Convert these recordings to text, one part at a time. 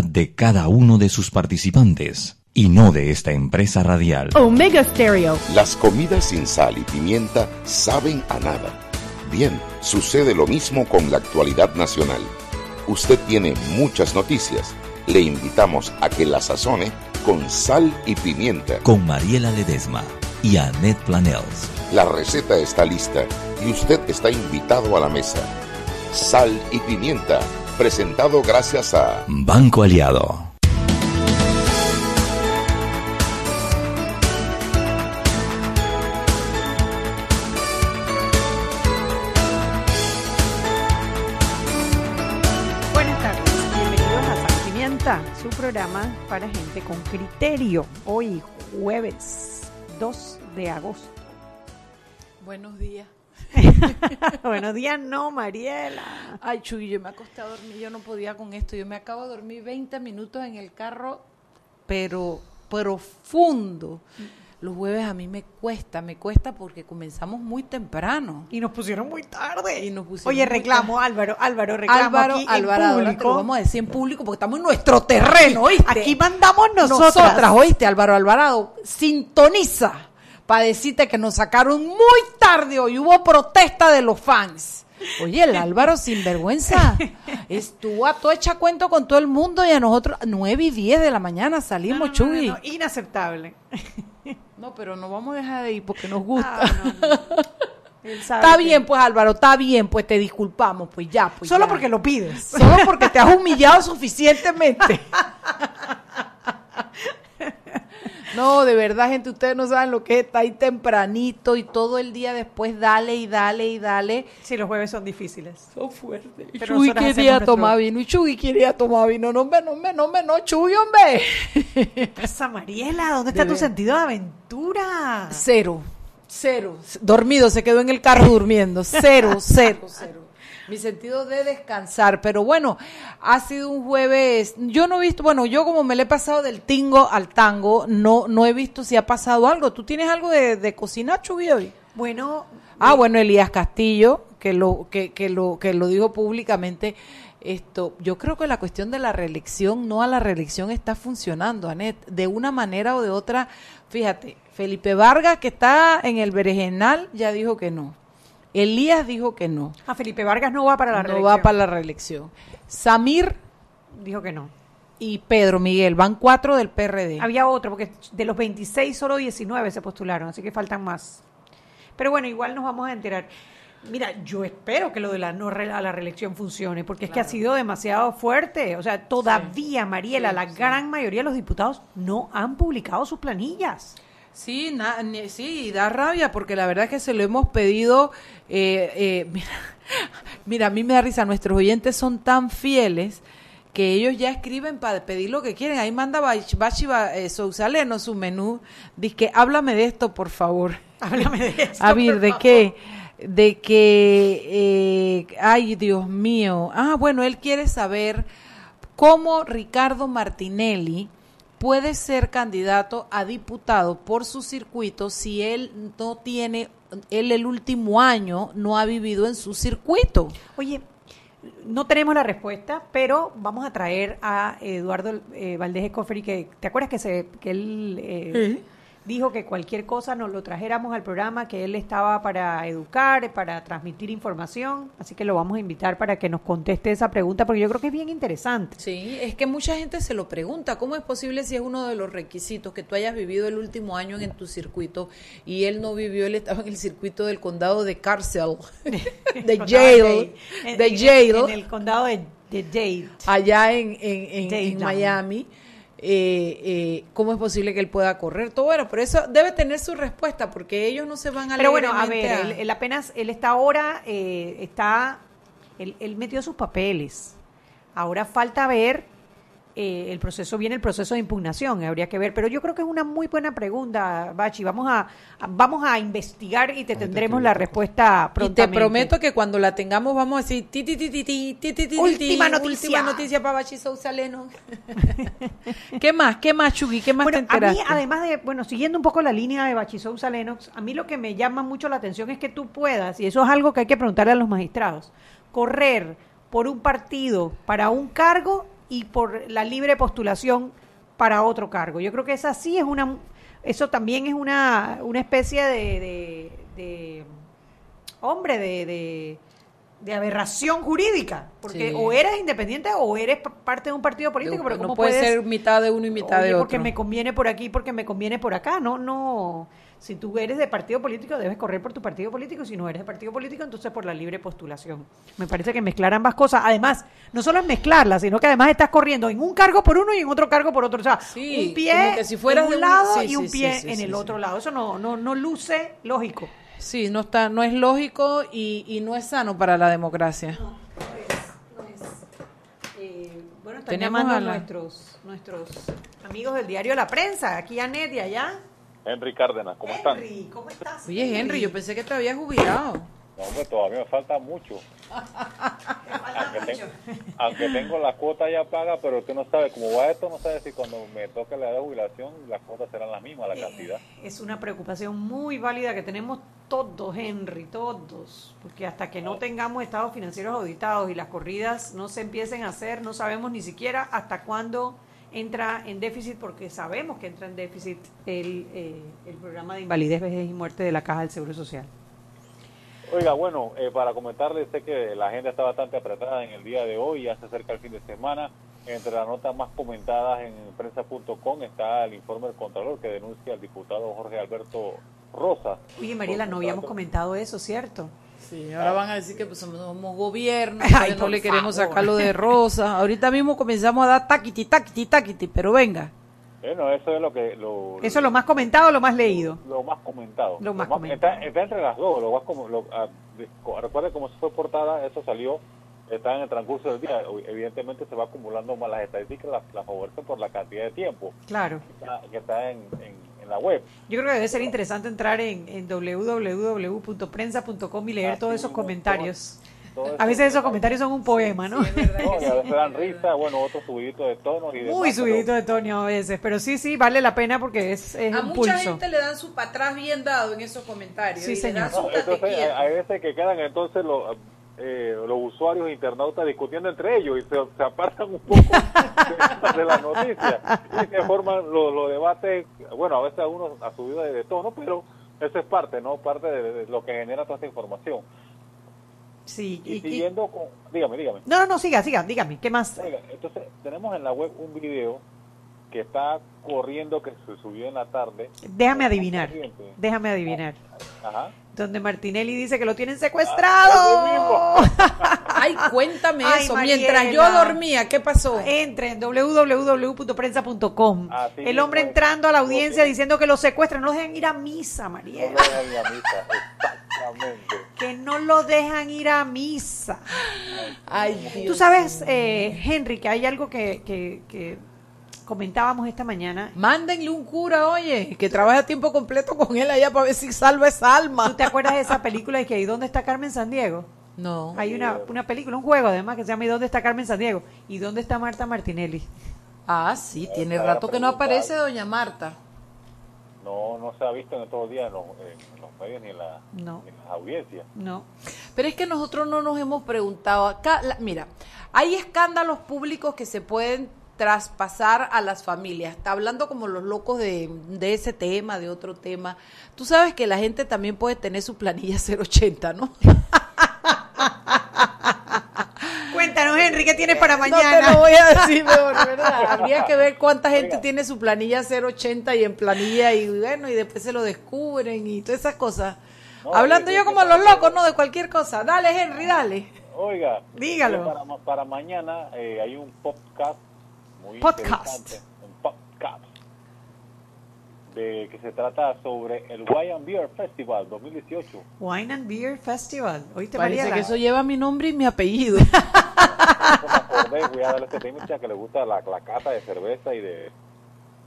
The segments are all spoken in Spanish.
de cada uno de sus participantes y no de esta empresa radial. Omega Stereo. Las comidas sin sal y pimienta saben a nada. Bien, sucede lo mismo con la actualidad nacional. Usted tiene muchas noticias. Le invitamos a que la sazone con sal y pimienta. Con Mariela Ledesma y Annette Planels. La receta está lista y usted está invitado a la mesa. Sal y pimienta, presentado gracias a Banco Aliado. su programa para gente con criterio. Hoy, jueves 2 de agosto. Buenos días. Buenos días, no, Mariela. Ay, Chuy, yo me acosté a dormir, yo no podía con esto. Yo me acabo de dormir 20 minutos en el carro, pero profundo. Los jueves a mí me cuesta, me cuesta porque comenzamos muy temprano. Y nos pusieron muy tarde. Y nos Oye, reclamo, Álvaro, Álvaro, reclamo Álvaro, aquí Álvaro, en público. lo vamos a decir en público porque estamos en nuestro terreno, ¿oíste? Aquí mandamos nosotras. Nosotras, ¿oíste? Álvaro Alvarado, sintoniza para decirte que nos sacaron muy tarde hoy. Hubo protesta de los fans. Oye, el Álvaro sinvergüenza estuvo a todo echa cuento con todo el mundo y a nosotros 9 y 10 de la mañana salimos, No, no, Chuy. no, no, inaceptable. No, pero no vamos a dejar de ir porque nos gusta. Ah, Está que- bien, pues Álvaro, está bien, pues te disculpamos, pues ya, pues Solo ya. porque lo pides. Solo porque te has humillado suficientemente. No, de verdad, gente, ustedes no saben lo que es, está ahí tempranito y todo el día después dale y dale y dale. Sí, los jueves son difíciles. Son fuertes. Pero Chuy quería tomar nuestro- vino y Chuy quería tomar vino. No, hombre, no, hombre, no, hombre, no, Chuy, hombre. Pasa, Mariela, ¿dónde está De tu ver- sentido de aventura? Cero, cero. Dormido, se quedó en el carro durmiendo. Cero, cero, cero. Mi sentido de descansar. Pero bueno, ha sido un jueves. Yo no he visto, bueno, yo como me le he pasado del tingo al tango, no, no he visto si ha pasado algo. ¿Tú tienes algo de, de cocinar, Chubi, hoy? Bueno, Ah, bueno, Elías Castillo, que lo, que, que lo, que lo dijo públicamente. Esto, yo creo que la cuestión de la reelección, no a la reelección, está funcionando, Anet, de una manera o de otra. Fíjate, Felipe Vargas, que está en el Berenjenal, ya dijo que no. Elías dijo que no. a Felipe Vargas no va para la no reelección. va para la reelección. Samir Dijo que no. y Pedro Miguel, van cuatro del PRD. Había otro, porque de los 26 solo 19 se postularon, así que faltan más. Pero bueno, igual nos vamos a enterar. Mira, yo espero que lo de la no re- a la reelección funcione, porque es que ha sido demasiado fuerte. O sea, todavía, Mariela, la gran mayoría de los diputados no han publicado sus planillas. Sí, na- sí, da rabia porque la verdad es que se lo hemos pedido. eh, eh, mira, mira, a mí me da risa, nuestros oyentes son tan fieles que ellos ya escriben para pedir lo que quieren. Ahí manda Bach- Bachi Ba- eh, Sousaleno su menú. Dice que háblame de esto, por favor. Háblame de eso. A ver, ¿de favor. qué? De que, eh, ay Dios mío, ah, bueno, él quiere saber cómo Ricardo Martinelli puede ser candidato a diputado por su circuito si él no tiene, él el último año no ha vivido en su circuito. Oye, no tenemos la respuesta, pero vamos a traer a Eduardo eh, Valdés Escoferi, que te acuerdas que, se, que él eh, dijo que cualquier cosa nos lo trajéramos al programa, que él estaba para educar, para transmitir información, así que lo vamos a invitar para que nos conteste esa pregunta, porque yo creo que es bien interesante. Sí, es que mucha gente se lo pregunta, ¿cómo es posible si es uno de los requisitos que tú hayas vivido el último año en tu circuito y él no vivió, él estaba en el circuito del condado de cárcel, de jail, en- de en- jail, En el condado de, de Dade. allá en, en. Miami. Eh, eh, ¿Cómo es posible que él pueda correr? Todo bueno, pero eso debe tener su respuesta porque ellos no se van a Pero bueno, a ver, a- él, él apenas, él está ahora, eh, está, él, él metió sus papeles. Ahora falta ver, eh, el proceso viene el proceso de impugnación, habría que ver. Pero yo creo que es una muy buena pregunta, Bachi. Vamos a, vamos a investigar y te tendremos la respuesta prontamente. Y te prometo que cuando la tengamos vamos a decir ti, ti, ti, ti, ti, ti, ti, última noticia. Última noticia para Bachi Sousa Leno. ¿Qué más? ¿Qué más, Chugui? ¿Qué más te enteraste? A mí, además de, bueno, siguiendo un poco la línea de Bachi Sousa Lenox, a mí lo que me llama mucho la atención es que tú puedas, y eso es algo que hay que preguntarle a los magistrados, correr por un partido para un cargo y por la libre postulación para otro cargo. Yo creo que esa sí es una, eso también es una, una especie de, de, hombre, de, de, aberración jurídica, porque o eres independiente o eres parte de un partido político, pero no puede ser mitad de uno y mitad de otro. Porque me conviene por aquí, porque me conviene por acá, no, no si tú eres de partido político, debes correr por tu partido político. Si no eres de partido político, entonces por la libre postulación. Me parece que mezclar ambas cosas, además, no solo es mezclarlas, sino que además estás corriendo en un cargo por uno y en otro cargo por otro. O sea, un pie si en un lado y un pie en el otro lado. Eso no, no, no luce lógico. Sí, no está, no es lógico y, y no es sano para la democracia. No, no es. Eh, bueno, están llamando a nuestros, nuestros amigos del diario La Prensa, aquí a Ned y allá. Henry Cárdenas, ¿cómo Henry, ¿cómo estás? Oye, Henry, yo pensé que te habías jubilado. No, hombre, todavía me falta mucho. aunque, tengo la cuota ya paga, pero tú no sabes cómo va esto, no sabes si cuando me toque la edad de jubilación las cuotas serán las mismas, la eh, cantidad. Es una preocupación muy válida que tenemos todos, Henry, todos, porque hasta que no tengamos estados financieros auditados y las corridas no se empiecen a hacer, no sabemos ni siquiera hasta cuándo entra en déficit porque sabemos que entra en déficit el, eh, el programa de invalidez, vejez y muerte de la Caja del Seguro Social. Oiga, bueno, eh, para comentarles, sé que la agenda está bastante apretada en el día de hoy, ya se acerca el fin de semana. Entre las notas más comentadas en prensa.com está el informe del Contralor que denuncia al diputado Jorge Alberto Rosa. Oye, Mariela, no habíamos comentado eso, ¿cierto? Sí, ahora van a decir que pues, somos gobierno, que no le queremos sacarlo de rosa. Ahorita mismo comenzamos a dar taquiti, taquiti, taquiti, pero venga. Bueno, eso es lo que... eso es lo más comentado o lo más leído. Lo más comentado. Lo más, comentado. Está, entre las dos. Lo más como, lo, ah, recuerde cómo se fue portada, eso salió, está en el transcurso del día. Evidentemente se va acumulando más las estadísticas, las la favorecen por la cantidad de tiempo. Claro. Que está, en en la web. Yo creo que debe ser interesante entrar en, en www.prensa.com y leer todos esos comentarios. a veces esos comentarios son un poema, ¿no? a veces dan risa, bueno, otros subiditos de tono. Y Muy subiditos de tono a veces, pero sí, sí, vale la pena porque es, es A mucha gente le dan su para bien dado en esos comentarios. Sí, señor. entonces, hay veces que quedan entonces los eh, los usuarios internautas discutiendo entre ellos y se, apartan un poco de, la noticia y se forman los, debates, bueno, a veces a uno ha subido de, tono, pero eso es parte, ¿no? Parte de, lo que genera toda esta información. Sí, y, siguiendo con... Dígame, dígame. No, no, no, siga, siga, dígame, ¿qué más? entonces, tenemos en la web un video que está corriendo, que se subió en la tarde. Déjame adivinar, déjame adivinar. Ajá donde Martinelli dice que lo tienen secuestrado. Ay, cuéntame eso. Mientras yo dormía, ¿qué pasó? Entre en www.prensa.com. El hombre entrando a la audiencia diciendo que lo secuestran. No lo dejan ir a misa, María. No lo dejan ir a misa, exactamente. Que no lo dejan ir a misa. Ay, Tú sabes, eh, Henry, que hay algo que, que comentábamos esta mañana. Mándenle un cura, oye, que trabaje a tiempo completo con él allá para ver si salva esa alma. ¿Tú te acuerdas de esa película de que ¿y dónde está Carmen Sandiego? No. Hay una, una película, un juego además que se llama ¿Y dónde está Carmen Sandiego? ¿Y dónde está Marta Martinelli? Ah, sí, tiene rato que no aparece doña Marta. No, no se ha visto en estos días en los, medios ni en, la, no. las audiencias. No. Pero es que nosotros no nos hemos preguntado acá, mira, hay escándalos públicos que se pueden traspasar a las familias. Está hablando como los locos de, de, ese tema, de otro tema. Tú sabes que la gente también puede tener su planilla 080, ¿no? Cuéntanos, Henry, ¿qué tienes para mañana? No te lo voy a decir ¿verdad? Habría que ver cuánta gente tiene su planilla 080 y en planilla y bueno, y después se lo descubren y todas esas cosas. Hablando yo como los locos, ¿no? De cualquier cosa. Dale, Henry, dale. Oiga, dígalo. Para, para mañana eh, hay un podcast podcast. Un podcast. De, que se trata sobre el Wine and Beer Festival 2018. Wine and Beer Festival. Parece María, que eso lleva mi nombre y mi apellido. voy a darle este que le gusta la, la cata de cerveza y de...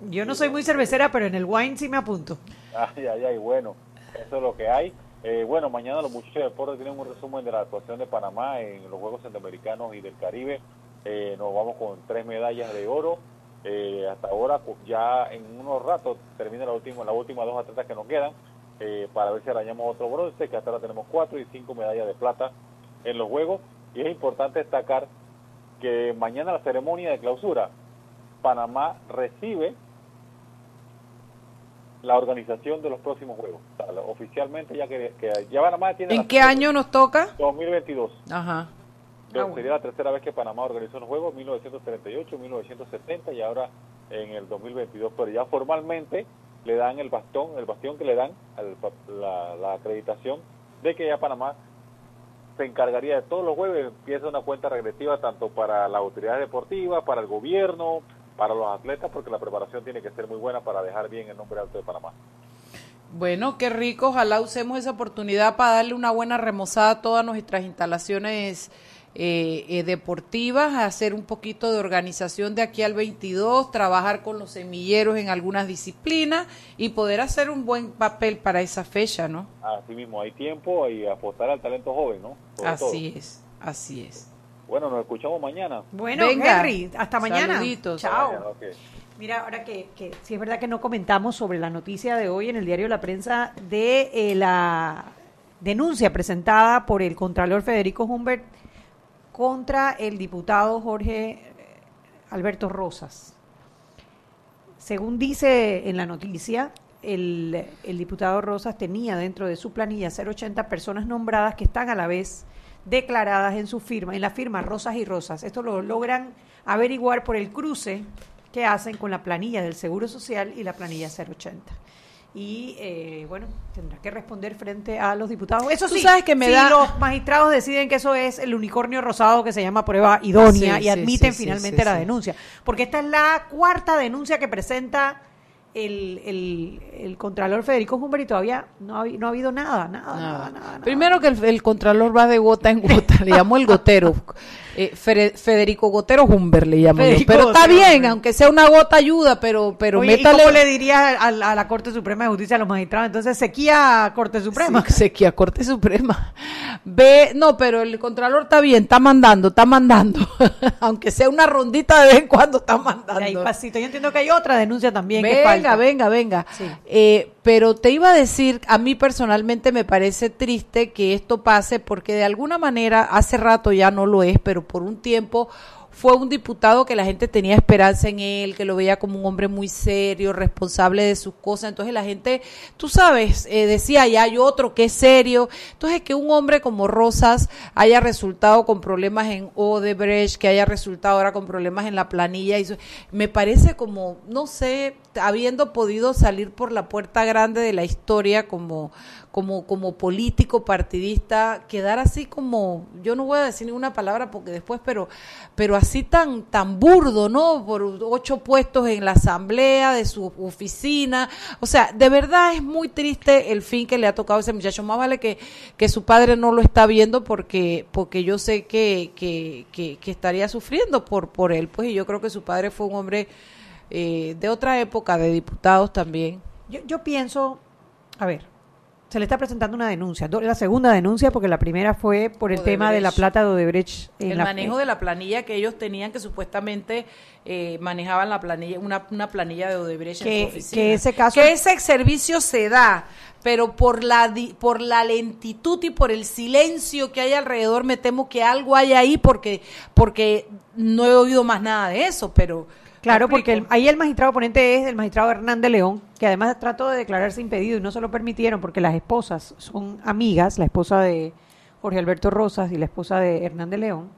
Yo no soy muy cervecera, pero en el wine sí me apunto. Ay, ay, ay, bueno, eso es lo que hay. Eh, bueno, mañana los muchachos de deporte tienen un resumen de la actuación de Panamá en los Juegos Centroamericanos y del Caribe. Eh, nos vamos con tres medallas de oro. Eh, hasta ahora, ya en unos ratos termina la última, las últimas dos atletas que nos quedan eh, para ver si arañamos otro bronce, que hasta ahora tenemos cuatro y cinco medallas de plata en los Juegos. Y es importante destacar que mañana la ceremonia de clausura, Panamá recibe la organización de los próximos Juegos. oficialmente ya que, ya Panamá tiene... ¿En qué año nos toca? 2022. Ajá. Ah, sería la tercera vez que Panamá organizó los Juegos, 1938, 1970 y ahora en el 2022. Pero ya formalmente le dan el bastón, el bastión que le dan, la, la acreditación de que ya Panamá se encargaría de todos los jueves, empieza una cuenta regresiva tanto para la autoridad deportiva, para el gobierno, para los atletas, porque la preparación tiene que ser muy buena para dejar bien el nombre alto de Panamá. Bueno, qué rico, ojalá usemos esa oportunidad para darle una buena remozada a todas nuestras instalaciones eh, eh, deportivas, hacer un poquito de organización de aquí al 22, trabajar con los semilleros en algunas disciplinas y poder hacer un buen papel para esa fecha, ¿no? Así mismo, hay tiempo y apostar al talento joven, ¿no? así es, así es. Bueno, nos escuchamos mañana. Bueno, Henry, hasta mañana. Saluditos. Chao. Mira, ahora que, que sí es verdad que no comentamos sobre la noticia de hoy en el diario La Prensa de eh, la denuncia presentada por el Contralor Federico Humbert contra el diputado Jorge eh, Alberto Rosas. Según dice en la noticia, el, diputado Rosas tenía dentro de su planilla 080 personas nombradas que están a la vez declaradas en su firma, en la firma Rosas y Rosas. Esto lo logran averiguar por el cruce que hacen con la planilla del Seguro Social y la planilla 080 y eh, bueno, tendrá que responder frente a los diputados. Eso sí, sabes que me si los magistrados deciden que eso es el unicornio rosado que se llama prueba idónea y admiten finalmente la denuncia. Porque esta es la cuarta denuncia que presenta el, el, el Contralor Federico Humber y todavía no ha, no ha habido nada, nada, nada. nada, Primero que el, el, Contralor va de gota en gota, le llamó el gotero. Eh, Federico Gotero Humber le llamo Pero está bien, aunque sea una gota ayuda, pero, pero Oye, métale... ¿y cómo le diría a, la Corte Suprema de Justicia a los magistrados? Entonces, sequía Corte Suprema. sequía Corte Suprema. Ve, no, pero el Contralor está bien, está mandando, está mandando. aunque sea una rondita de vez en cuando, está mandando. Ahí pasito. Yo entiendo que hay otra denuncia también venga, que falta. Venga, venga, eh, pero te iba a decir, a mí personalmente me parece triste que esto pase porque de alguna manera, hace rato ya no lo es, pero por un tiempo fue un diputado que la gente tenía esperanza en él, que lo veía como un hombre muy serio, responsable de sus cosas. Entonces la gente, tú sabes, eh, decía, ya hay otro que es serio. Entonces que un hombre como Rosas haya resultado con problemas en Odebrecht, que haya resultado ahora con problemas en la planilla, y me parece como, no sé, habiendo podido salir por la puerta grande de la historia como como, como político partidista, quedar así como, yo no voy a decir ninguna palabra porque después, pero, pero así tan, tan burdo, ¿no? Por ocho puestos en la asamblea de su oficina. O sea, de verdad es muy triste el fin que le ha tocado a ese muchacho. Más vale que, que su padre no lo está viendo porque, porque yo sé que, que, que, estaría sufriendo por, por él. Pues y yo creo que su padre fue un hombre eh, de otra época, de diputados también. Yo, yo pienso, a ver, se le está presentando una denuncia, la segunda denuncia porque la primera fue por el tema de la plata de Odebrecht. el manejo de la planilla que ellos tenían que supuestamente eh, manejaban la planilla, una, una planilla de Odebrecht que, en su oficina. Que ese caso, que ese servicio se da, pero por la por la lentitud y por el silencio que hay alrededor, me temo que algo hay ahí porque porque no he oído más nada de eso, pero Claro, porque ahí el magistrado ponente es el magistrado Hernández León, que además trató de declararse impedido y no se lo permitieron porque las esposas son amigas, la esposa de Jorge Alberto Rosas y la esposa de Hernández León.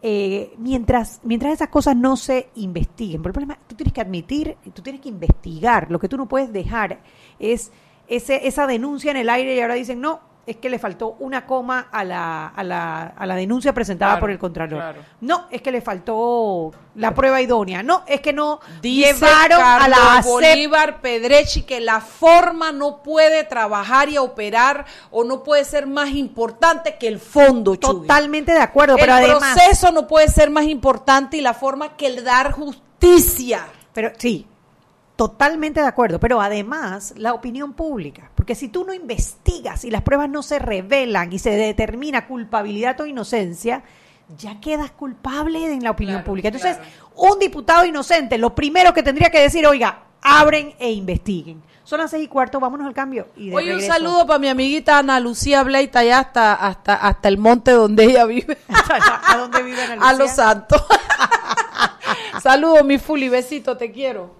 Eh, mientras, mientras esas cosas no se investiguen, por el problema, tú tienes que admitir, tú tienes que investigar, lo que tú no puedes dejar es ese, esa denuncia en el aire y ahora dicen, no, es que le faltó una coma a la, a la, a la denuncia presentada por el Contralor. No, es que le faltó la prueba idónea. No, es que no llevaron a la Bolívar Pedrechi que la forma no puede trabajar y operar o no puede ser más importante que el fondo. Totalmente de acuerdo, pero el proceso no puede ser más importante y la forma que el dar justicia. Pero sí, Totalmente de acuerdo, pero además la opinión pública, porque si tú no investigas y las pruebas no se revelan y se determina culpabilidad o inocencia, ya quedas culpable en la opinión pública. Entonces, un diputado inocente, lo primero que tendría que decir, oiga, abren e investiguen. Son las seis y cuarto, vámonos al cambio. Y de Oye, un saludo para mi amiguita Ana Lucía Bleita, allá hasta, hasta, hasta el monte donde ella vive. ¿A dónde vive Ana A Lucía? Los Santos. Saludos, mi Fuli, besito, te quiero.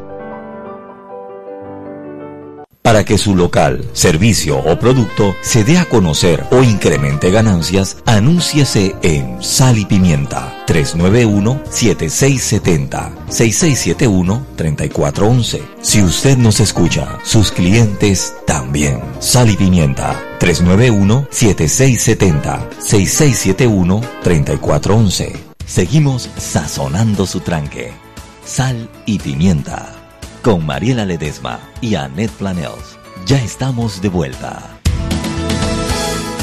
Para que su local, servicio o producto se dé a conocer o incremente ganancias, anúnciese en Sal y Pimienta 391-7670-6671-3411. Si usted nos escucha, sus clientes también. Sal y Pimienta 391-7670-6671-3411. Seguimos sazonando su tranque. Sal y Pimienta con Mariela Ledesma y Annette Planels. Ya estamos de vuelta.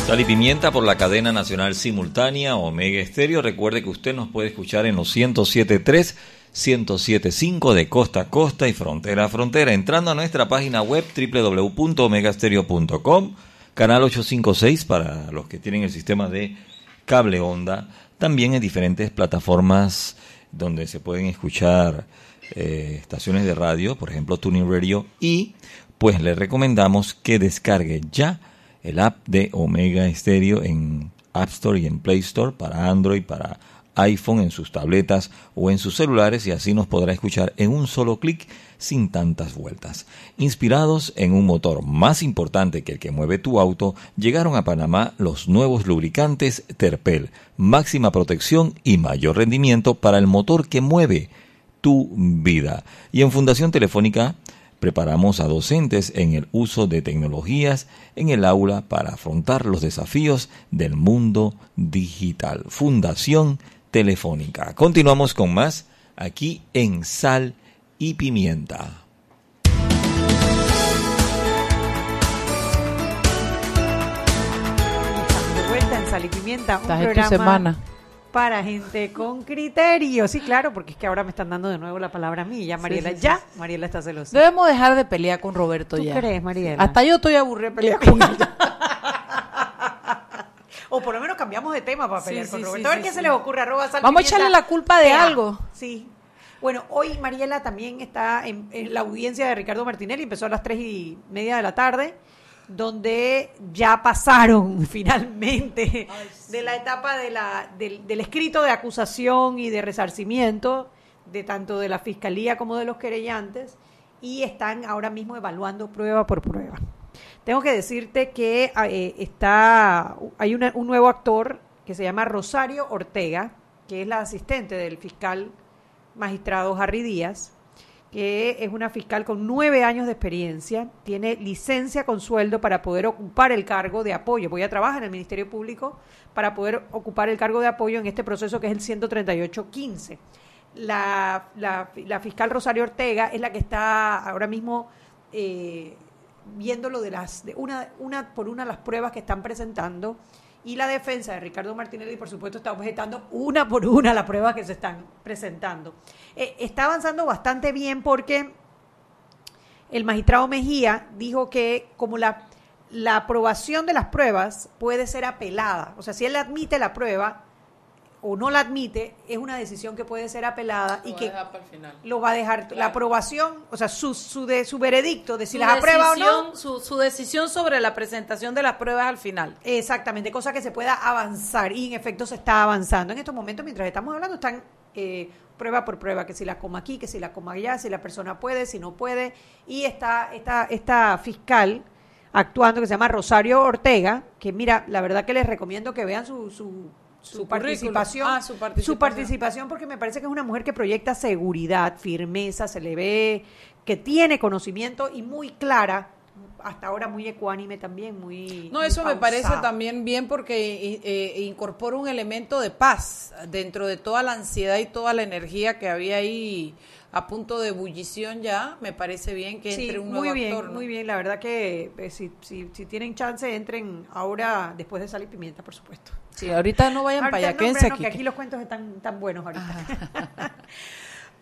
Sal y Pimienta por la cadena nacional simultánea Omega Estéreo. Recuerde que usted nos puede escuchar en los 107.3, 107.5 de costa a costa y frontera a frontera, entrando a nuestra página web www.omegastereo.com, canal 856 para los que tienen el sistema de cable onda, también en diferentes plataformas donde se pueden escuchar eh, estaciones de radio, por ejemplo Tuning Radio, y pues le recomendamos que descargue ya el app de Omega Stereo en App Store y en Play Store para Android, para iPhone, en sus tabletas o en sus celulares y así nos podrá escuchar en un solo clic sin tantas vueltas. Inspirados en un motor más importante que el que mueve tu auto, llegaron a Panamá los nuevos lubricantes Terpel, máxima protección y mayor rendimiento para el motor que mueve tu vida. Y en Fundación Telefónica preparamos a docentes en el uso de tecnologías en el aula para afrontar los desafíos del mundo digital. Fundación Telefónica. Continuamos con más aquí en Sal y Pimienta. Estamos de vuelta en Sal y Pimienta, un Estás en tu programa semana. Para gente con criterio. Sí, claro, porque es que ahora me están dando de nuevo la palabra a mí. Ya, Mariela, sí, sí. ya. Mariela está celosa. Debemos dejar de pelear con Roberto ¿Tú ya. crees, Mariela? Hasta yo estoy aburrida de pelear con. O por lo menos cambiamos de tema para pelear con Roberto. a ver qué se les ocurre. Arroba Sal Vamos a echarle la culpa de algo. Sí. Bueno, hoy Mariela también está en, en la audiencia de Ricardo Martinelli. Empezó a las tres y media de la tarde, donde ya pasaron finalmente de la etapa de la, del, del escrito de acusación y de resarcimiento, de tanto de la fiscalía como de los querellantes, y están ahora mismo evaluando prueba por prueba. Tengo que decirte que eh, está hay una- un nuevo actor que se llama Rosario Ortega, que es la asistente del fiscal magistrado Harry Díaz, que es una fiscal con nueve años de experiencia, tiene licencia con sueldo para poder ocupar el cargo de apoyo. Voy a trabajar en el Ministerio Público para poder ocupar el cargo de apoyo en este proceso que es el 13815. La, la, fiscal Rosario Ortega es la que está ahora mismo eh, viendo lo de las, de una, una por una las pruebas que están presentando y la defensa de Ricardo Martinelli, por supuesto, está objetando una por una las pruebas que se están presentando. Eh, está avanzando bastante bien porque el magistrado Mejía dijo que como la, la aprobación de las pruebas puede ser apelada, o sea, si él admite la prueba o no la admite, es una decisión que puede ser apelada y que lo va a dejar la aprobación, o sea, su, su, de, su veredicto de si Su las aprueba o no. decisión- Su, su decisión sobre la presentación de las pruebas al final. Exactamente, cosa que se pueda avanzar y en efecto se está avanzando. En estos momentos, mientras estamos hablando, están eh, prueba por prueba, que si la coma aquí, que si la coma allá, si la persona puede, si no puede. Y está esta, esta fiscal actuando que se llama Rosario Ortega, que mira, la verdad que les recomiendo que vean su, su, su Su participación, currículum. Ah, su participación. su participación, porque me parece que es una mujer que proyecta seguridad, firmeza, se le ve que tiene conocimiento y muy clara hasta ahora muy ecuánime también, muy... No, eso muy me parece también bien porque eh, eh, incorpora un elemento de paz dentro de toda la ansiedad y toda la energía que había ahí a punto de ebullición ya. Me parece bien que Sí, entre un nuevo muy bien, actor. ¿no? muy bien. La verdad que eh, si, si, si tienen chance, entren ahora después de Sal y Pimienta, por supuesto. Sí, ahorita no vayan para allá, no, quédense no, aquí. que aquí los cuentos están tan buenos ahorita.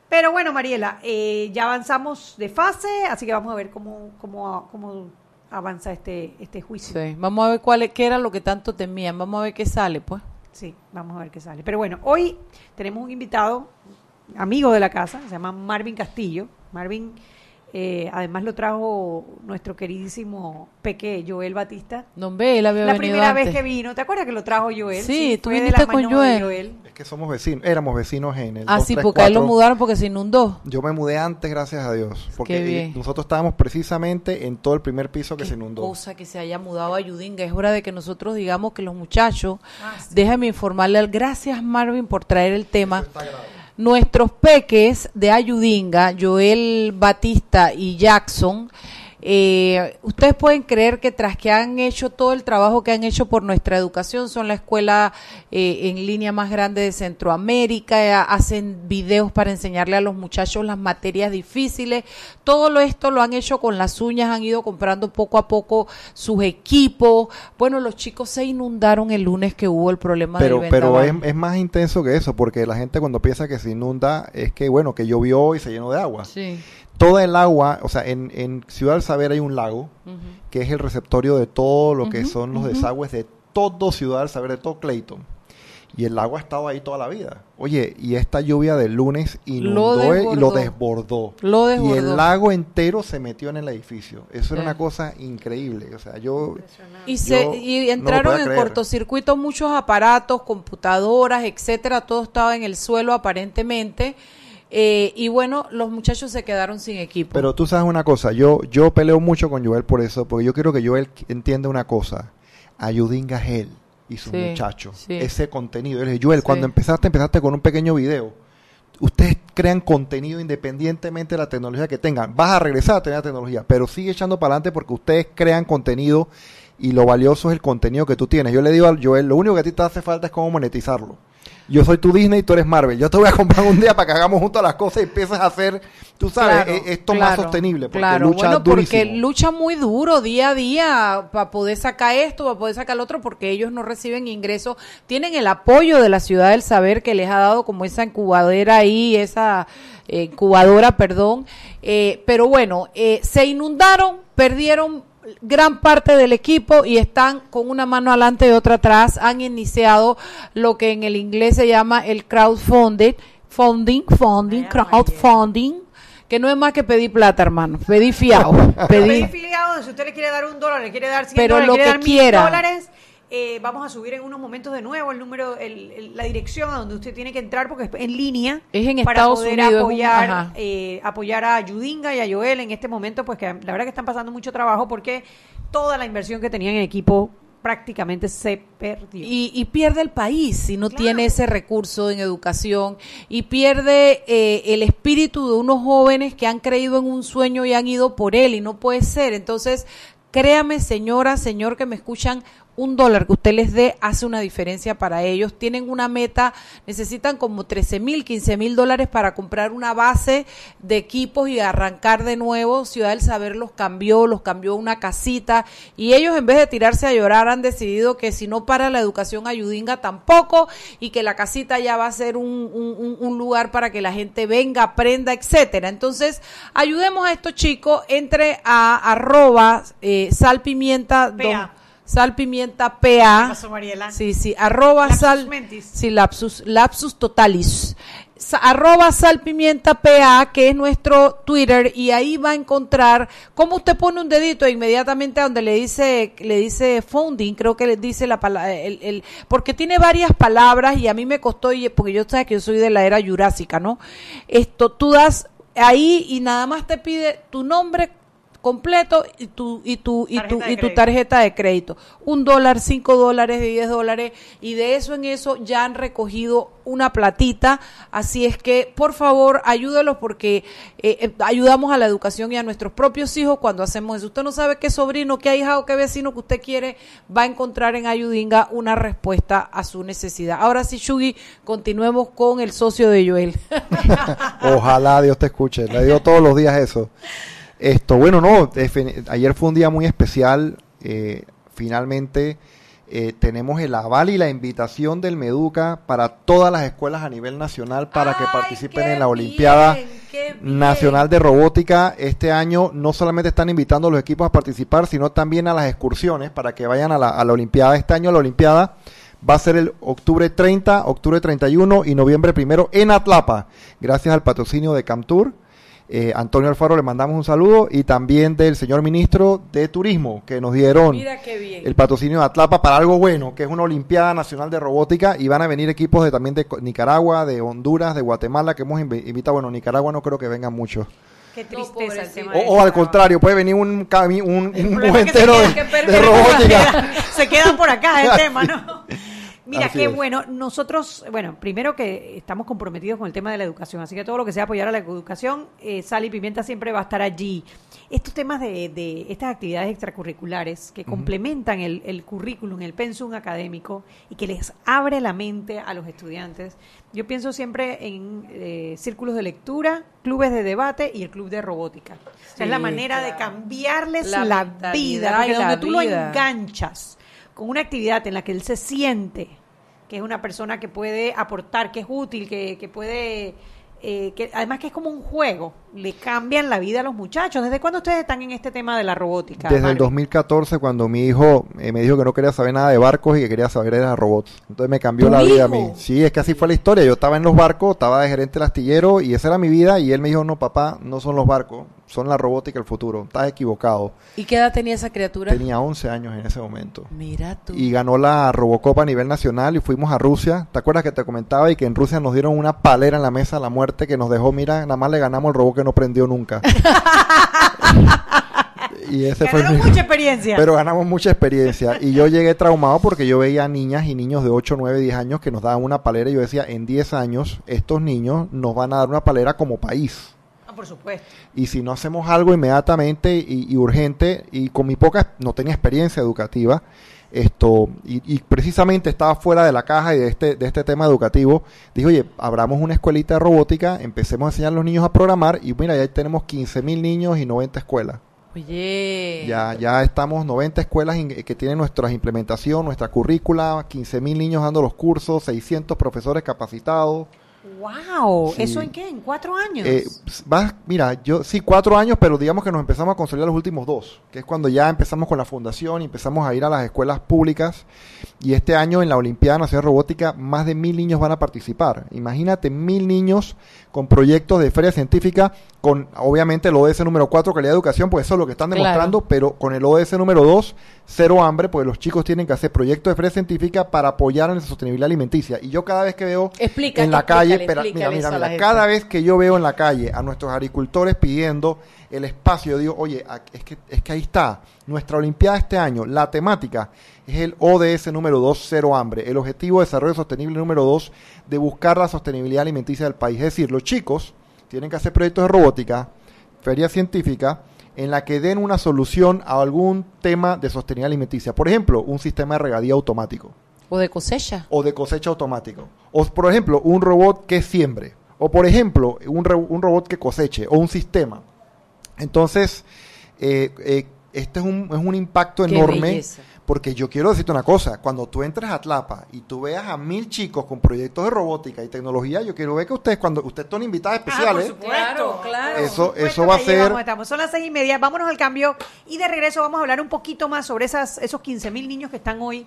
Pero bueno, Mariela, eh, ya avanzamos de fase, así que vamos a ver cómo, cómo, cómo avanza este, este juicio. Sí, vamos a ver cuál es- qué era lo que tanto temían. Vamos a ver qué sale, pues. Sí, vamos a ver qué sale. Pero bueno, hoy tenemos un invitado, amigo de la casa, se llama Marvin Castillo. Marvin, eh, además lo trajo nuestro queridísimo Peque Joel Batista. No ve, él había La venido primera antes. vez que vino, ¿te acuerdas que lo trajo Joel? Sí, tú fue de viniste con de Joel. Es que somos vecinos, éramos vecinos en el Ah, sí, 234. porque a él lo mudaron porque se inundó. Yo me mudé antes, gracias a Dios. Porque Qué bien. nosotros estábamos precisamente en todo el primer piso que Qué se inundó. cosa que se haya mudado a Yudinga. Es hora de que nosotros digamos que los muchachos, Ah, déjame informarle al gracias Marvin por traer el tema. Nuestros peques de Ayudinga, Joel Batista y Jackson, eh, ustedes pueden creer que tras que han hecho todo el trabajo que han hecho por nuestra educación, son la escuela eh, en línea más grande de Centroamérica, eh, hacen videos para enseñarle a los muchachos las materias difíciles, todo lo esto lo han hecho con las uñas, han ido comprando poco a poco sus equipos. Bueno, los chicos se inundaron el lunes que hubo el problema Pero, del pero es, es más intenso que eso, porque la gente cuando piensa que se inunda es que, bueno, que llovió y se llenó de agua. Sí. Toda el agua, o sea, en, en Ciudad del Saber hay un lago, que es el receptorio de todo lo que son los desagües de todo Ciudad del Saber, de todo Clayton. Y el agua ha estado ahí toda la vida. Oye, y esta lluvia del lunes inundó Lo y lo desbordó. desbordó. Lo Y desbordó. el lago entero se metió en el edificio. Eso era una cosa increíble. O sea, yo... Y, se, y entraron en creer. cortocircuito muchos aparatos, computadoras, etcétera, todo estaba en el suelo aparentemente. Eh, y bueno, los muchachos se quedaron sin equipo. Pero tú sabes una cosa, yo, yo peleo mucho con Joel por eso, porque yo quiero que Joel entienda una cosa. Ayudinga es él y sus Sí, muchachos. sí. Ese contenido. Yo le dije, Joel, Sí. cuando empezaste, empezaste con un pequeño video. Ustedes crean contenido independientemente de la tecnología que tengan. Vas a regresar a tener la tecnología, pero sigue echando para adelante porque ustedes crean contenido y lo valioso es el contenido que tú tienes. Yo le digo al Joel, lo único que a ti te hace falta es cómo monetizarlo. Yo soy tu Disney y tú eres Marvel. Yo te voy a comprar un día para que hagamos juntos las cosas y empieces a hacer, tú sabes, Claro, eh, esto más sostenible. Porque claro. lucha bueno, porque lucha muy duro día a día para poder sacar esto, para poder sacar el otro, porque ellos no reciben ingresos. Tienen el apoyo de la ciudad del saber que les ha dado como esa incubadora ahí, esa eh, incubadora, perdón. Eh, pero bueno, eh, se inundaron, perdieron gran parte del equipo y están con una mano adelante y otra atrás. Han iniciado lo que en el inglés se llama el crowdfunding, funding, funding, Vaya, crowdfunding, que no es más que pedir plata, hermano. Pedir fiado. Pedir filiado, si usted le quiere dar un dólar, le quiere dar 100 Pero dólares, lo le quiere que dar mil quiera. dólares, eh, vamos a subir en unos momentos de nuevo el número, el- el- la dirección a donde usted tiene que entrar porque es en línea Es en para Estados poder Unidos, apoyar, eh, apoyar a Yudinga y a Joel en este momento, pues que la verdad que están pasando mucho trabajo porque toda la inversión que tenían en equipo prácticamente se perdió. Y, y pierde el país si no Claro. tiene ese recurso en educación y pierde eh, el espíritu de unos jóvenes que han creído en un sueño y han ido por él y no puede ser. Entonces, créame, señora, señor que me escuchan, un dólar que usted les dé hace una diferencia para ellos. Tienen una meta, necesitan como 13 mil, 15 mil dólares para comprar una base de equipos y arrancar de nuevo. Ciudad del Saber los cambió, los cambió una casita y ellos en vez de tirarse a llorar han decidido que si no para la educación ayudinga tampoco y que la casita ya va a ser un, un- un- lugar para que la gente venga, aprenda, etcétera. Entonces, ayudemos a estos chicos, entre a arroba eh, salpimienta. Don- salpimienta PA. pasó, Mariela? Sí, sí, arroba Lapsus sal. mentis. Sí, lapsus, lapsus totalis. Sa- arroba salpimienta PA, que es nuestro Twitter, y ahí va a encontrar cómo usted pone un dedito inmediatamente a donde le dice, le dice funding, creo que le dice la palabra, el, el- porque tiene varias palabras y a mí me costó, y- porque yo sé que yo soy de la era jurásica, ¿no? Esto, tú das ahí y nada más te pide tu nombre completo y tu y tu y tu Tarjeta de y tu crédito. tarjeta de crédito. Un dólar, cinco dólares, diez dólares y de eso en eso ya han recogido una platita. Así es que por favor ayúdelos porque eh, eh, ayudamos a la educación y a nuestros propios hijos cuando hacemos eso. Usted no sabe qué sobrino, qué ahijado, qué vecino que usted quiere va a encontrar en Ayudinga una respuesta a su necesidad. Ahora sí, Shugi, continuemos con el socio de Joel. Ojalá Dios te escuche. Le digo todos los días eso. Esto, bueno, no, ayer fue un día muy especial. eh, finalmente eh, tenemos el aval y la invitación del Meduca para todas las escuelas a nivel nacional para que participen en la Olimpiada bien. Nacional de Robótica. Este año no solamente están invitando a los equipos a participar, sino también a las excursiones para que vayan a la, a la Olimpiada. Este año la Olimpiada va a ser el octubre 30, octubre 31 y noviembre primero en Atlapa, gracias al patrocinio de Camtour. Eh, Antonio Alfaro le mandamos un saludo y también del señor ministro de Turismo que nos dieron el patrocinio de Atlapa para algo bueno, que es una Olimpiada Nacional de Robótica y van a venir equipos de, también de Nicaragua, de Honduras, de Guatemala que hemos invi- invitado. Bueno, Nicaragua no creo que vengan muchos. Qué No, tristeza el pobrecito. tema. O, al contrario, puede venir un, cami- un, un problema es que se entero queda- de, que de perfecto, robótica. Se queda por acá el tema, ¿no? Mira, Así qué es. bueno. Nosotros, bueno, primero que estamos comprometidos con el tema de la educación, así que todo lo que sea apoyar a la educación, eh, Sal y Pimienta siempre va a estar allí. Estos temas de, de estas actividades extracurriculares que complementan el, el currículum, el pensum académico y que les abre la mente a los estudiantes. Yo pienso siempre en eh, círculos de lectura, clubes de debate y el club de robótica. O sea, es la manera de cambiarles La vida, porque donde tú lo enganchas con una actividad en la que él se siente que es una persona que puede aportar, que es útil, que, que puede, eh, que además que es como un juego, le cambian la vida a los muchachos. ¿Desde cuándo ustedes están en este tema de la robótica? Desde el Marvin? 2014, cuando mi hijo eh, me dijo que no quería saber nada de barcos y que quería saber era robots. Entonces me cambió ¿Tu la vida a mí. Sí, es que así fue la historia. Yo estaba en los barcos, estaba de gerente del astillero y esa era mi vida. Y él me dijo, no, papá, no son los barcos, son la robótica el futuro. Estás equivocado. ¿Y qué edad tenía esa criatura? Tenía 11 años en ese momento. Mira tú. y ganó la Robocop a nivel nacional y fuimos a Rusia. ¿Te acuerdas que te comentaba y que en Rusia nos dieron una palera en la mesa de la muerte que nos dejó, mira, nada más le ganamos el robot que no prendió nunca? y ese fue Ganaron mi- mucha experiencia. Pero ganamos mucha experiencia y yo llegué traumado porque yo veía niñas y niños de 8, 9, 10 años que nos daban una palera y yo decía, en 10 años estos niños nos van a dar una palera como país. Por supuesto. Y si no hacemos algo inmediatamente y, y urgente, y con mi poca, no tenía experiencia educativa, esto, y, y precisamente estaba fuera de la caja y de este, de este tema educativo, dije, oye, abramos una escuelita de robótica, empecemos a enseñar a los niños a programar, y mira, ya tenemos 15 mil niños y 90 escuelas. Oye. Ya, ya estamos 90 escuelas que tienen nuestra implementación, nuestra currícula, 15 mil niños dando los cursos, 600 profesores capacitados. ¡Wow! Sí. ¿Eso en qué? ¿En cuatro años? Eh, ps- vas- mira, yo sí, cuatro años, pero digamos que nos empezamos a consolidar los últimos dos, que es cuando ya empezamos con la fundación y empezamos a ir a las escuelas públicas. Y este año en la Olimpiada Nacional Robótica, más de mil niños van a participar. Imagínate, mil niños con proyectos de feria científica, con obviamente el ODS número 4, calidad de educación, pues eso es lo que están Claro. demostrando, pero con el ODS número 2, cero hambre, pues los chicos tienen que hacer proyectos de feria científica para apoyar en la sostenibilidad alimenticia. Y yo cada vez que veo Explica, en la calle, mira, mira, mira, cada vez que yo veo en la calle a nuestros agricultores pidiendo el espacio, yo digo, oye, es que, es que ahí está, nuestra Olimpiada este año, la temática es el ODS número 2, cero hambre, el objetivo de desarrollo sostenible número 2 de buscar la sostenibilidad alimenticia del país. Es decir, los chicos tienen que hacer proyectos de robótica, feria científica, en la que den una solución a algún tema de sostenibilidad alimenticia. Por ejemplo, un sistema de regadía automático O de cosecha. o de cosecha automático. O, por ejemplo, un robot que siembre. O, por ejemplo, un, re- un robot que coseche. O un sistema. Entonces, eh, eh, este es un, es un impacto Qué enorme. belleza. Porque yo quiero decirte una cosa. Cuando tú entres a Atlapa y tú veas a mil chicos con proyectos de robótica y tecnología, yo quiero ver que ustedes, cuando ustedes son invitadas Ah, por especiales, supuesto. Claro, claro. Eso- Por eso va a ser- vamos, estamos. Son las seis y media. Vámonos al cambio. Y de regreso vamos a hablar un poquito más sobre esas, esos 15 mil niños que están hoy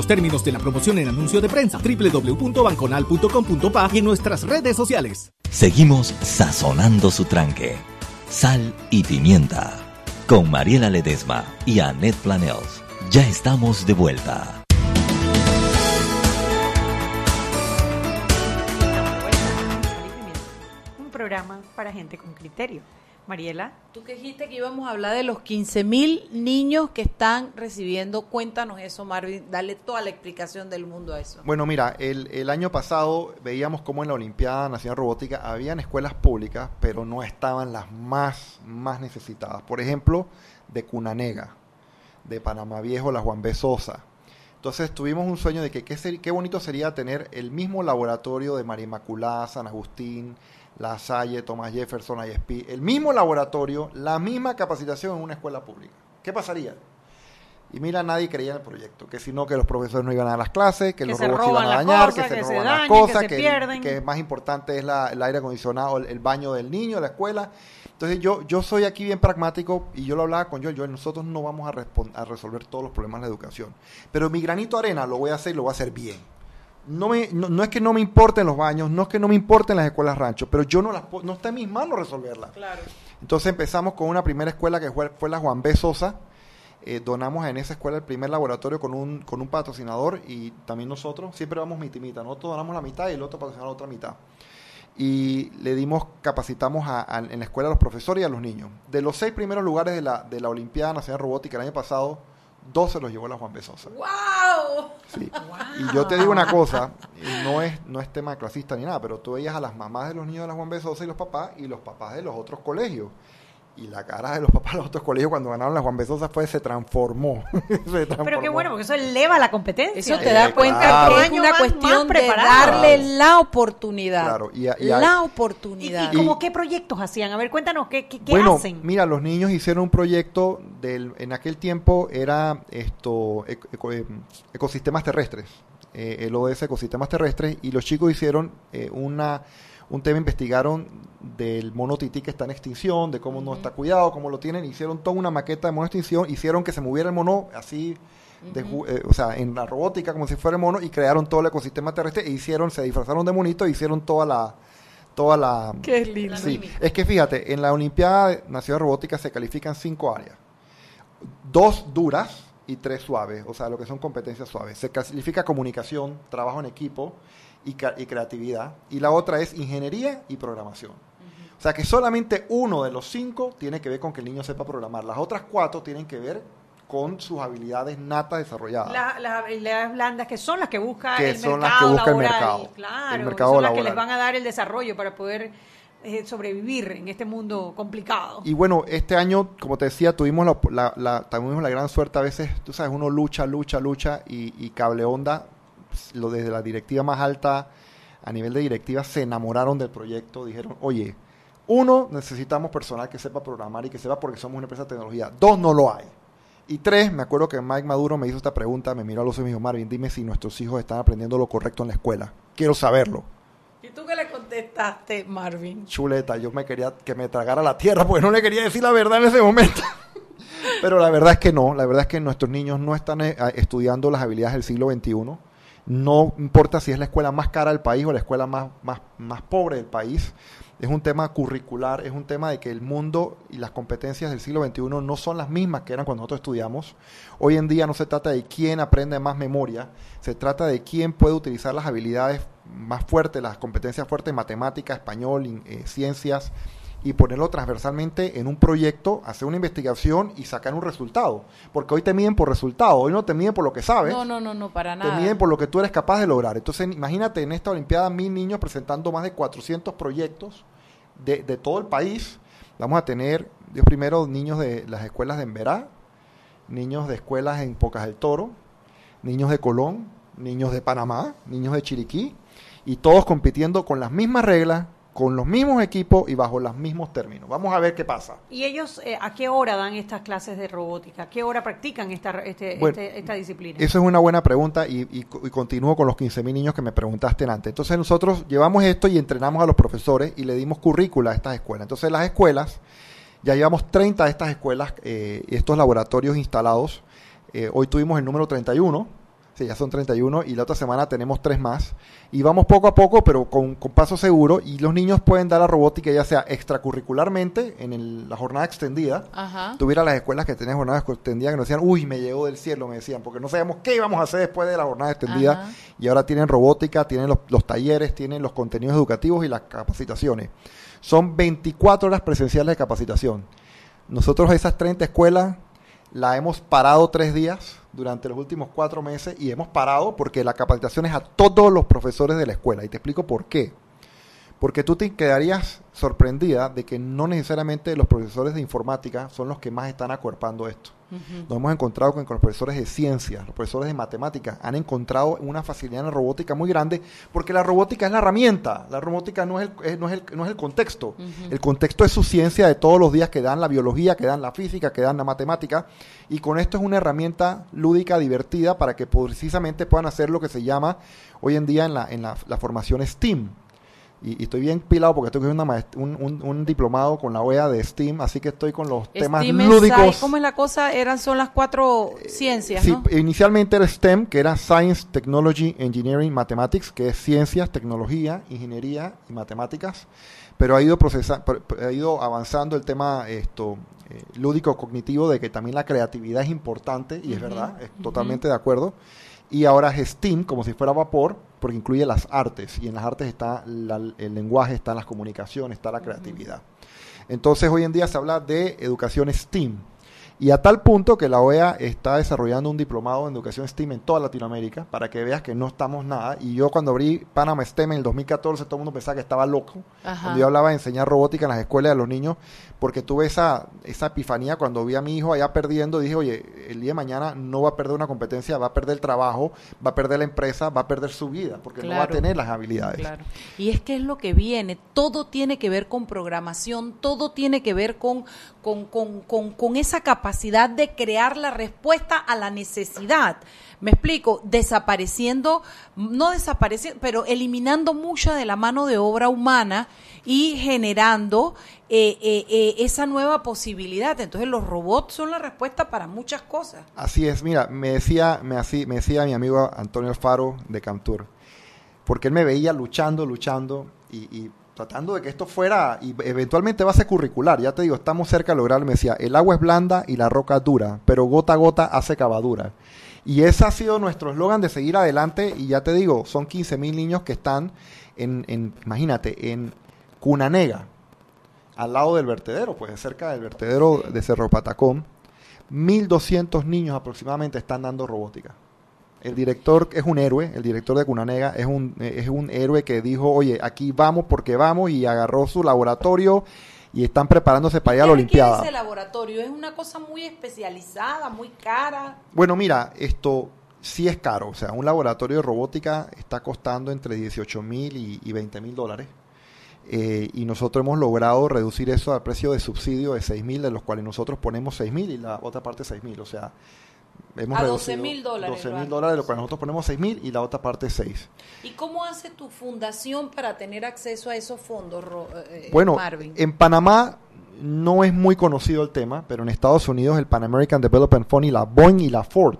los términos de la promoción en anuncio de prensa www.banconal.com.pa y en nuestras redes sociales. Seguimos sazonando su tranque. Sal y pimienta. Con Mariela Ledesma y Annette Planels. Ya estamos de vuelta. Un programa para gente con criterio. Mariela. Tú que dijiste que íbamos a hablar de los 15 mil niños que están recibiendo. Cuéntanos eso, Marvin. Dale toda la explicación del mundo a eso. Bueno, mira, el, el año pasado veíamos cómo en la Olimpiada Nacional Robótica habían escuelas públicas, pero no estaban las más, más necesitadas. Por ejemplo, de Cunanega, de Panamá Viejo, la Juan B. Sosa. Entonces tuvimos un sueño de que qué, ser- qué bonito sería tener el mismo laboratorio de María Inmaculada, San Agustín, La Salle, Thomas Jefferson, ISP, el mismo laboratorio, la misma capacitación en una escuela pública. ¿Qué pasaría? Y mira, nadie creía en el proyecto, que si no, que los profesores no iban a dar las clases, que, Que los se robots iban a las dañar, que se que se roban las dañen, que cosas, se que, pierden. que más importante es la- el aire acondicionado, el, el baño del niño, la escuela. Entonces yo, yo soy aquí bien pragmático y yo lo hablaba con Joel, Joel, nosotros no vamos a, a resolver todos los problemas de la educación, pero mi granito de arena lo voy a hacer y lo voy a hacer bien. No, me, no, no es que no me importen los baños, no es que no me importen las escuelas rancho, pero yo no las no está en mis manos resolverlas. Claro. Entonces empezamos con una primera escuela que fue, fue la Juan B. Sosa. Eh, donamos en esa escuela el primer laboratorio con un, con un patrocinador y también nosotros, siempre vamos mitimita, nosotros donamos la mitad y el otro patrocinador la otra mitad. Y le dimos, capacitamos a- a- en la escuela a los profesores y a los niños. De los seis primeros lugares de la, de la Olimpiada Nacional Robótica el año pasado, dos se los llevó la Juan B. Sosa. ¡Wow! Sí. Y yo te digo una cosa, no es, no es tema clasista ni nada, pero tú veías a las mamás de los niños de la Juan B. Sosa y los papás y los papás de los otros colegios. Y la cara de los papás de los otros colegios cuando ganaron la Juan B. Sosa fue, se transformó. Se Pero qué bueno, porque eso eleva la competencia. Eso te Eh, da cuenta claro. que es una cuestión de darle la oportunidad. Claro, y y la ¿Y, oportunidad. y como qué proyectos hacían? A ver, cuéntanos, ¿qué, qué, qué bueno, hacen? mira, los niños hicieron un proyecto del, en aquel tiempo era esto eco- eco- eh, ecosistemas terrestres, eh, el ODS ecosistemas terrestres y los chicos hicieron eh, una un tema investigaron del mono tití que está en extinción, de cómo no está cuidado, cómo lo tienen, hicieron toda una maqueta de mono extinción, hicieron que se moviera el mono así de eh, o sea, en la robótica como si fuera el mono y crearon todo el ecosistema terrestre e hicieron, se disfrazaron de monito e hicieron toda la toda la Qué lindo. Sí, es que fíjate, en la Olimpiada Nacional Robótica se califican cinco áreas. Dos duras y tres suaves, o sea, lo que son competencias suaves. Se clasifica comunicación, trabajo en equipo y, creatividad. Y la otra es ingeniería y programación. O sea, que solamente uno de los cinco tiene que ver con que el niño sepa programar. Las otras cuatro tienen que ver con sus habilidades natas desarrolladas. La- las habilidades blandas que son las que busca Que el son mercado las que busca el laboral, mercado, claro, el mercado son las que les van a dar el desarrollo para poder sobrevivir en este mundo complicado. Y bueno, este año, como te decía, tuvimos la- tuvimos la gran suerte a veces, tú sabes, uno lucha, lucha, lucha y, y Cable Onda, pues, lo desde la directiva más alta, a nivel de directiva, se enamoraron del proyecto, dijeron, oye, uno, necesitamos personal que sepa programar y que sepa porque somos una empresa de tecnología. Dos, no lo hay. Y tres, me acuerdo que Mike Maduro me hizo esta pregunta, me miró a los ojos y me dijo, Marvin, dime si nuestros hijos están aprendiendo lo correcto en la escuela. Quiero saberlo. ¿Y tú qué le contestaste, Marvin? Chuleta, yo me quería que me tragara la tierra porque no le quería decir la verdad en ese momento. Pero la verdad es que no, la verdad es que nuestros niños no están eh, estudiando las habilidades del siglo XXI. No importa si es la escuela más cara del país o la escuela más, más, más pobre del país. Es un tema curricular, es un tema de que el mundo y las competencias del siglo XXI no son las mismas que eran cuando nosotros estudiamos. Hoy en día no se trata de quién aprende más memoria, se trata de quién puede utilizar las habilidades más fuertes, las competencias fuertes en matemática, español, eh, ciencias, y ponerlo transversalmente en un proyecto, hacer una investigación y sacar un resultado. Porque hoy te miden por resultado, hoy no te miden por lo que sabes. No, no, no, no, para nada. Te miden por lo que tú eres capaz de lograr. Entonces, imagínate en esta Olimpiada mil niños presentando más de 400 proyectos de, de todo el país. Vamos a tener, Dios primero, niños de las escuelas de Emberá, niños de escuelas en Pocas del Toro, niños de Colón, niños de Panamá, niños de Chiriquí, y todos compitiendo con las mismas reglas, con los mismos equipos y bajo los mismos términos. Vamos a ver qué pasa. ¿Y ellos eh, a qué hora dan estas clases de robótica? ¿A qué hora practican esta, este, este, esta disciplina? Eso es una buena pregunta y, y, continúo con los 15.000 niños que me preguntaste antes. Entonces nosotros llevamos esto y entrenamos a los profesores y le dimos currícula a estas escuelas. Entonces las escuelas, ya llevamos 30 de estas escuelas, eh, estos laboratorios instalados. Eh, hoy tuvimos el número 31 Sí, ya son 31 y la otra semana tenemos tres más. Y vamos poco a poco, pero con, paso seguro. Y los niños pueden dar la robótica ya sea extracurricularmente, en la jornada extendida. Tuviera las escuelas que tenían jornada extendida que nos decían, uy, me llegó del cielo, me decían, porque no sabemos qué íbamos a hacer después de la jornada extendida. Y ahora tienen robótica, tienen los, los talleres, tienen los contenidos educativos y las capacitaciones. Son 24 horas presenciales de capacitación. Nosotros esas 30 escuelas la hemos parado tres días durante los últimos cuatro meses y hemos parado porque la capacitación es a todos los profesores de la escuela. Y te explico por qué. Porque tú te quedarías sorprendida de que no necesariamente los profesores de informática son los que más están acuerpando esto. Nos hemos encontrado con, los profesores de ciencia, los profesores de matemática, han encontrado una facilidad en la robótica muy grande porque la robótica es la herramienta, la robótica no es el, no es el, no es el contexto. El contexto es su ciencia de todos los días que dan la biología, que dan la física, que dan la matemática y con esto es una herramienta lúdica, divertida para que precisamente puedan hacer lo que se llama hoy en día en la, en la, la formación STEAM y, estoy bien pilado porque estoy cogiendo un, un, diplomado con la OEA de STEAM, así que estoy con los temas lúdicos. ¿Cómo es la cosa? Eran, son las cuatro ciencias, Sí, inicialmente era STEM, que era Science, Technology, Engineering, Mathematics, que es ciencias, tecnología, ingeniería y matemáticas, pero ha ido, procesa, ha ido avanzando el tema esto eh, lúdico cognitivo de que también la creatividad es importante, y es verdad, es totalmente de acuerdo y ahora es STEAM, como si fuera vapor, porque incluye las artes, y en las artes está el lenguaje, están las comunicaciones, está la creatividad. Entonces hoy en día se habla de educación STEAM, y a tal punto que la OEA está desarrollando un diplomado en educación STEAM en toda Latinoamérica, para que veas que no estamos nada. Y yo cuando abrí Panama STEM en el 2014, todo el mundo pensaba que estaba loco. Cuando yo hablaba de enseñar robótica en las escuelas de los niños, porque tuve esa, esa epifanía cuando vi a mi hijo allá perdiendo, dije, oye, el día de mañana no va a perder una competencia, va a perder el trabajo, va a perder la empresa, va a perder su vida, porque no va a tener las habilidades. Claro. Y es que es lo que viene, todo tiene que ver con programación, todo tiene que ver con, con, con, con, con esa capacidad de crear la respuesta a la necesidad. Me explico, desapareciendo, no desapareciendo, pero eliminando mucha de la mano de obra humana y generando eh, eh, eh, esa nueva posibilidad. Entonces los robots son la respuesta para muchas cosas. Así es, mira, me decía, me, así, me decía mi amigo Antonio Alfaro de Cantur, porque él me veía luchando, luchando y, tratando de que esto fuera, y eventualmente va a ser curricular, ya te digo, estamos cerca de lograrlo, me decía, el agua es blanda y la roca dura, pero gota a gota hace cavadura. Y ese ha sido nuestro eslogan de seguir adelante, y ya te digo, son 15 mil niños que están en, en, imagínate, en Cunanega, al lado del vertedero, pues cerca del vertedero de Cerro Patacón, 1.200 niños aproximadamente están dando robótica. El director es un héroe, el director de Cunanega es un, es un héroe que dijo, oye, aquí vamos porque vamos y agarró su laboratorio y están preparándose para ir a la Olimpiada. ¿Qué es ese laboratorio? ¿Es una cosa muy especializada, muy cara? Bueno, mira, esto sí es caro. O sea, un laboratorio de robótica está costando entre 18 mil y, y 20 mil dólares. Eh, y nosotros hemos logrado reducir eso al precio de subsidio de 6 mil, de los cuales nosotros ponemos 6 mil y la otra parte 6 mil. O sea, hemos A reducido 12.000 dólares, 12 lo mil dólares, lo cual nosotros ponemos 6 mil y la otra parte 6. ¿Y cómo hace tu fundación para tener acceso a esos fondos, Ro- eh, Bueno, Marvin? en Panamá no es muy conocido el tema, pero en Estados Unidos el Pan American Development Fund y la Boeing y la Ford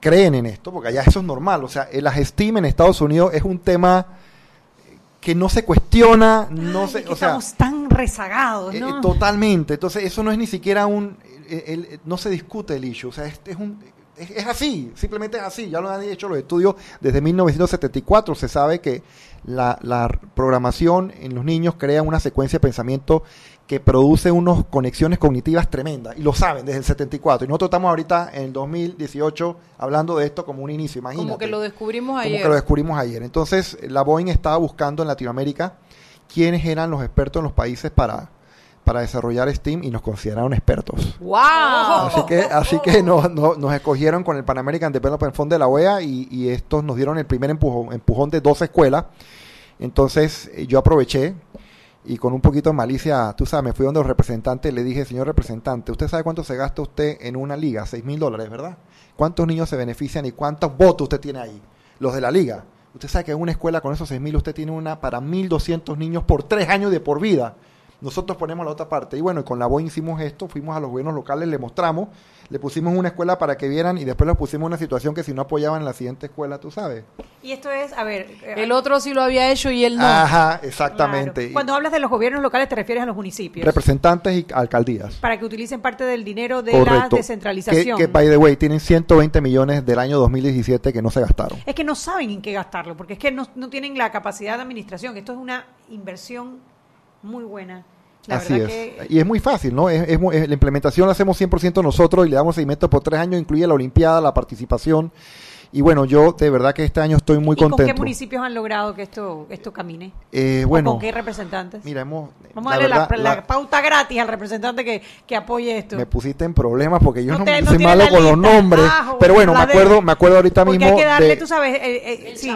creen en esto, porque allá eso es normal. O sea, el STEAM en Estados Unidos es un tema que no se cuestiona, no Ay, se, es que o sea, estamos tan rezagados, eh, ¿no? eh, totalmente. Entonces, eso no es ni siquiera un. Eh, el- no se discute el issue. O sea, es, es un. Es, es así, simplemente es así. Ya lo han hecho los estudios desde 1974. Se sabe que la, la programación en los niños crea una secuencia de pensamiento que produce unas conexiones cognitivas tremendas. Y lo saben desde el 74. Y nosotros estamos ahorita en el 2018 hablando de esto como un inicio. Imagínate. Como que lo descubrimos Como ayer. que lo descubrimos ayer. Entonces, la Boeing estaba buscando en Latinoamérica quiénes eran los expertos en los países para, para desarrollar STEAM y nos consideraron expertos. ¡Wow! Así que, así que nos, nos- nos escogieron con el Pan American Development Fund de la OEA y, y estos nos dieron el primer empujón, empujón de dos escuelas. Entonces eh, yo aproveché y con un poquito de malicia, tú sabes, me fui donde los representantes y le dije, señor representante, ¿usted sabe cuánto se gasta usted en una liga? Seis mil dólares, ¿verdad? ¿Cuántos niños se benefician y cuántos votos usted tiene ahí? Los de la liga. Usted sabe que en una escuela con esos seis mil usted tiene una para 1.200 niños por tres años de por vida. Nosotros ponemos la otra parte. Y bueno, y con la Boeing hicimos esto, fuimos a los gobiernos locales, le mostramos, le pusimos una escuela para que vieran y después los pusimos en una situación que si no apoyaban en la siguiente escuela, tú sabes. Y esto es, a ver... eh, El otro sí lo había hecho y él no. Ajá, exactamente. claro. Cuando hablas de los gobiernos locales te refieres a los municipios. Representantes y alcaldías. para que utilicen parte del dinero de la descentralización. Que, que, by the way, tienen 120 millones del año 2017 que no se gastaron. Es que no saben en qué gastarlo, porque es que no, no tienen la capacidad de administración. Esto es una inversión muy buena. La Así es. que Y es muy fácil, ¿no? Es, es es- la implementación la hacemos 100% nosotros y le damos seguimiento por tres años, incluye la Olimpiada, la participación. Y bueno, yo de verdad que este año estoy muy ¿Y con contento. qué municipios han logrado que esto esto camine? Eh, ¿O ¿Con con qué representantes? Mira, hemos... Vamos a darle la, verdad, la la- pauta gratis al representante que, que apoye esto. Me pusiste en problemas porque yo No no, no soy malo con los nombres. Ah, pero bueno, me de- acuerdo, me acuerdo ahorita Porque mismo hay que darle, de- tú sabes, eh, eh, El sí,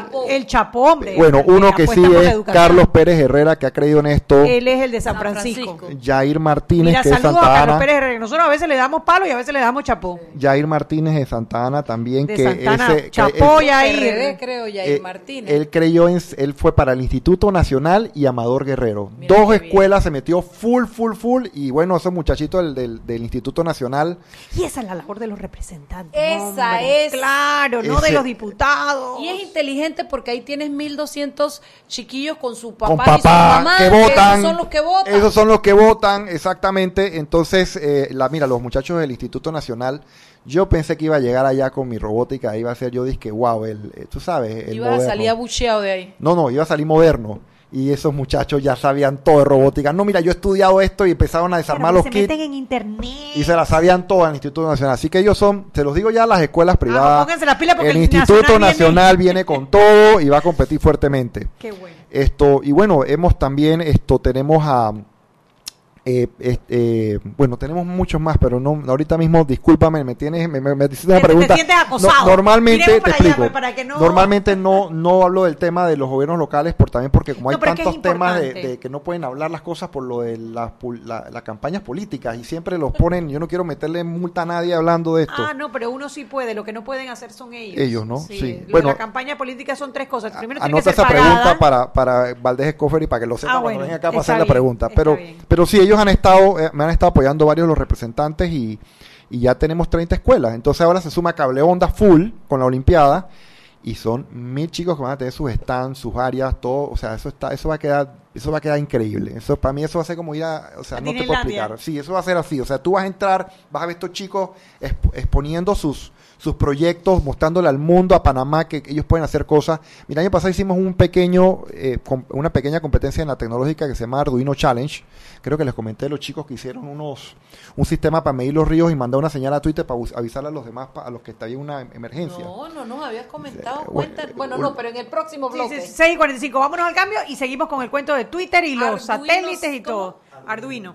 chapó. el bueno, uno que sí es. Carlos Pérez Herrera, que ha creído en esto. Él es el de San Francisco. Jair Martínez, Mira, que es a Santa Carlos Ana. Pérez Herrera. Nosotros a veces le damos palo y a veces le damos chapó. Jair Martínez de Santa Ana también, De que Santana, ese- es- Yair. PRD, creo, Yair eh, Martínez. Él creyó en, él fue para el Instituto Nacional y Amador Guerrero. Mira Dos bien. escuelas se metió full, full, full. Y bueno, esos muchachitos del, del, del Instituto Nacional, Y esa es la labor de los representantes. Esa hombre. es. Claro, no Ese- de los diputados. Y es inteligente porque ahí tienes 1200 chiquillos con su papá, con y su mamá, que votan. Esos son los que votan. Esos son los que votan, exactamente. Entonces, eh, la, mira, los muchachos del Instituto Nacional, yo pensé que iba a llegar allá con mi robótica, iba a ser yo dije, wow, el, eh, tú sabes, el Iba a salir abucheado de ahí. No, no, iba a salir moderno. Y esos muchachos ya sabían todo de robótica. No, mira, yo he estudiado esto y empezaron a desarmar Pero los que se kits. meten en internet. Y se las sabían todas en el Instituto Nacional. Así que ellos son, se los digo ya, las escuelas privadas. Ah, pónganse las pilas porque el el Instituto Nacional Nacional, viene- viene... con todo y va a competir fuertemente. Qué bueno. Esto, y bueno, hemos también, esto, tenemos a, eh, eh, eh, bueno, tenemos muchos más, pero no, ahorita mismo, discúlpame, me tienes, me, me, me hiciste una Te- te pregunta. sientes acosado. No, normalmente, te explico, no- normalmente no, no hablo del tema de los gobiernos locales, por también porque como hay No, tantos temas de, de que no pueden hablar las cosas por lo de las, la- las campañas políticas y siempre los ponen, yo no quiero meterle multa a nadie hablando de esto. Ah, no, pero uno sí puede. Lo que no pueden hacer son ellos. Ellos, ¿no? Sí. Lo Bueno, la campaña política son tres cosas. Primero tiene que Anota ser esa pregunta para, para Valdés Escofer y para que lo sepa Ah, cuando bueno, venga acá para hacer la pregunta. Pero, bien. pero sí, ellos han estado, eh, me han estado apoyando varios de los representantes y, y ya tenemos 30 escuelas. Entonces ahora se suma Cable Onda Full con la Olimpiada y son mil chicos que van a tener sus stands, sus áreas, todo. O sea, eso está, eso va a quedar, eso va a quedar increíble. Eso para mí eso va a ser como ir a, o sea, A no te puedo explicar. Sí, eso va a ser así. O sea, tú vas a entrar, vas a ver estos chicos exp- exponiendo sus, sus proyectos, mostrándole al mundo, a Panamá, que ellos pueden hacer cosas. Mira, el año pasado hicimos un pequeño, eh, com- una pequeña competencia en la tecnológica que se llama Arduino Challenge. Creo que les comenté a los chicos que hicieron unos un sistema para medir los ríos y mandar una señal a Twitter para avisarle a los demás, pa- a los que está en una emergencia. No, no nos habías comentado. Eh, Cuenta, bueno, bueno, bueno. no, pero en el próximo Sí, bloque. sí, 6 y 45. Vámonos al cambio y seguimos con el cuento de Twitter y los satélites y ¿cómo? todo. Arduino.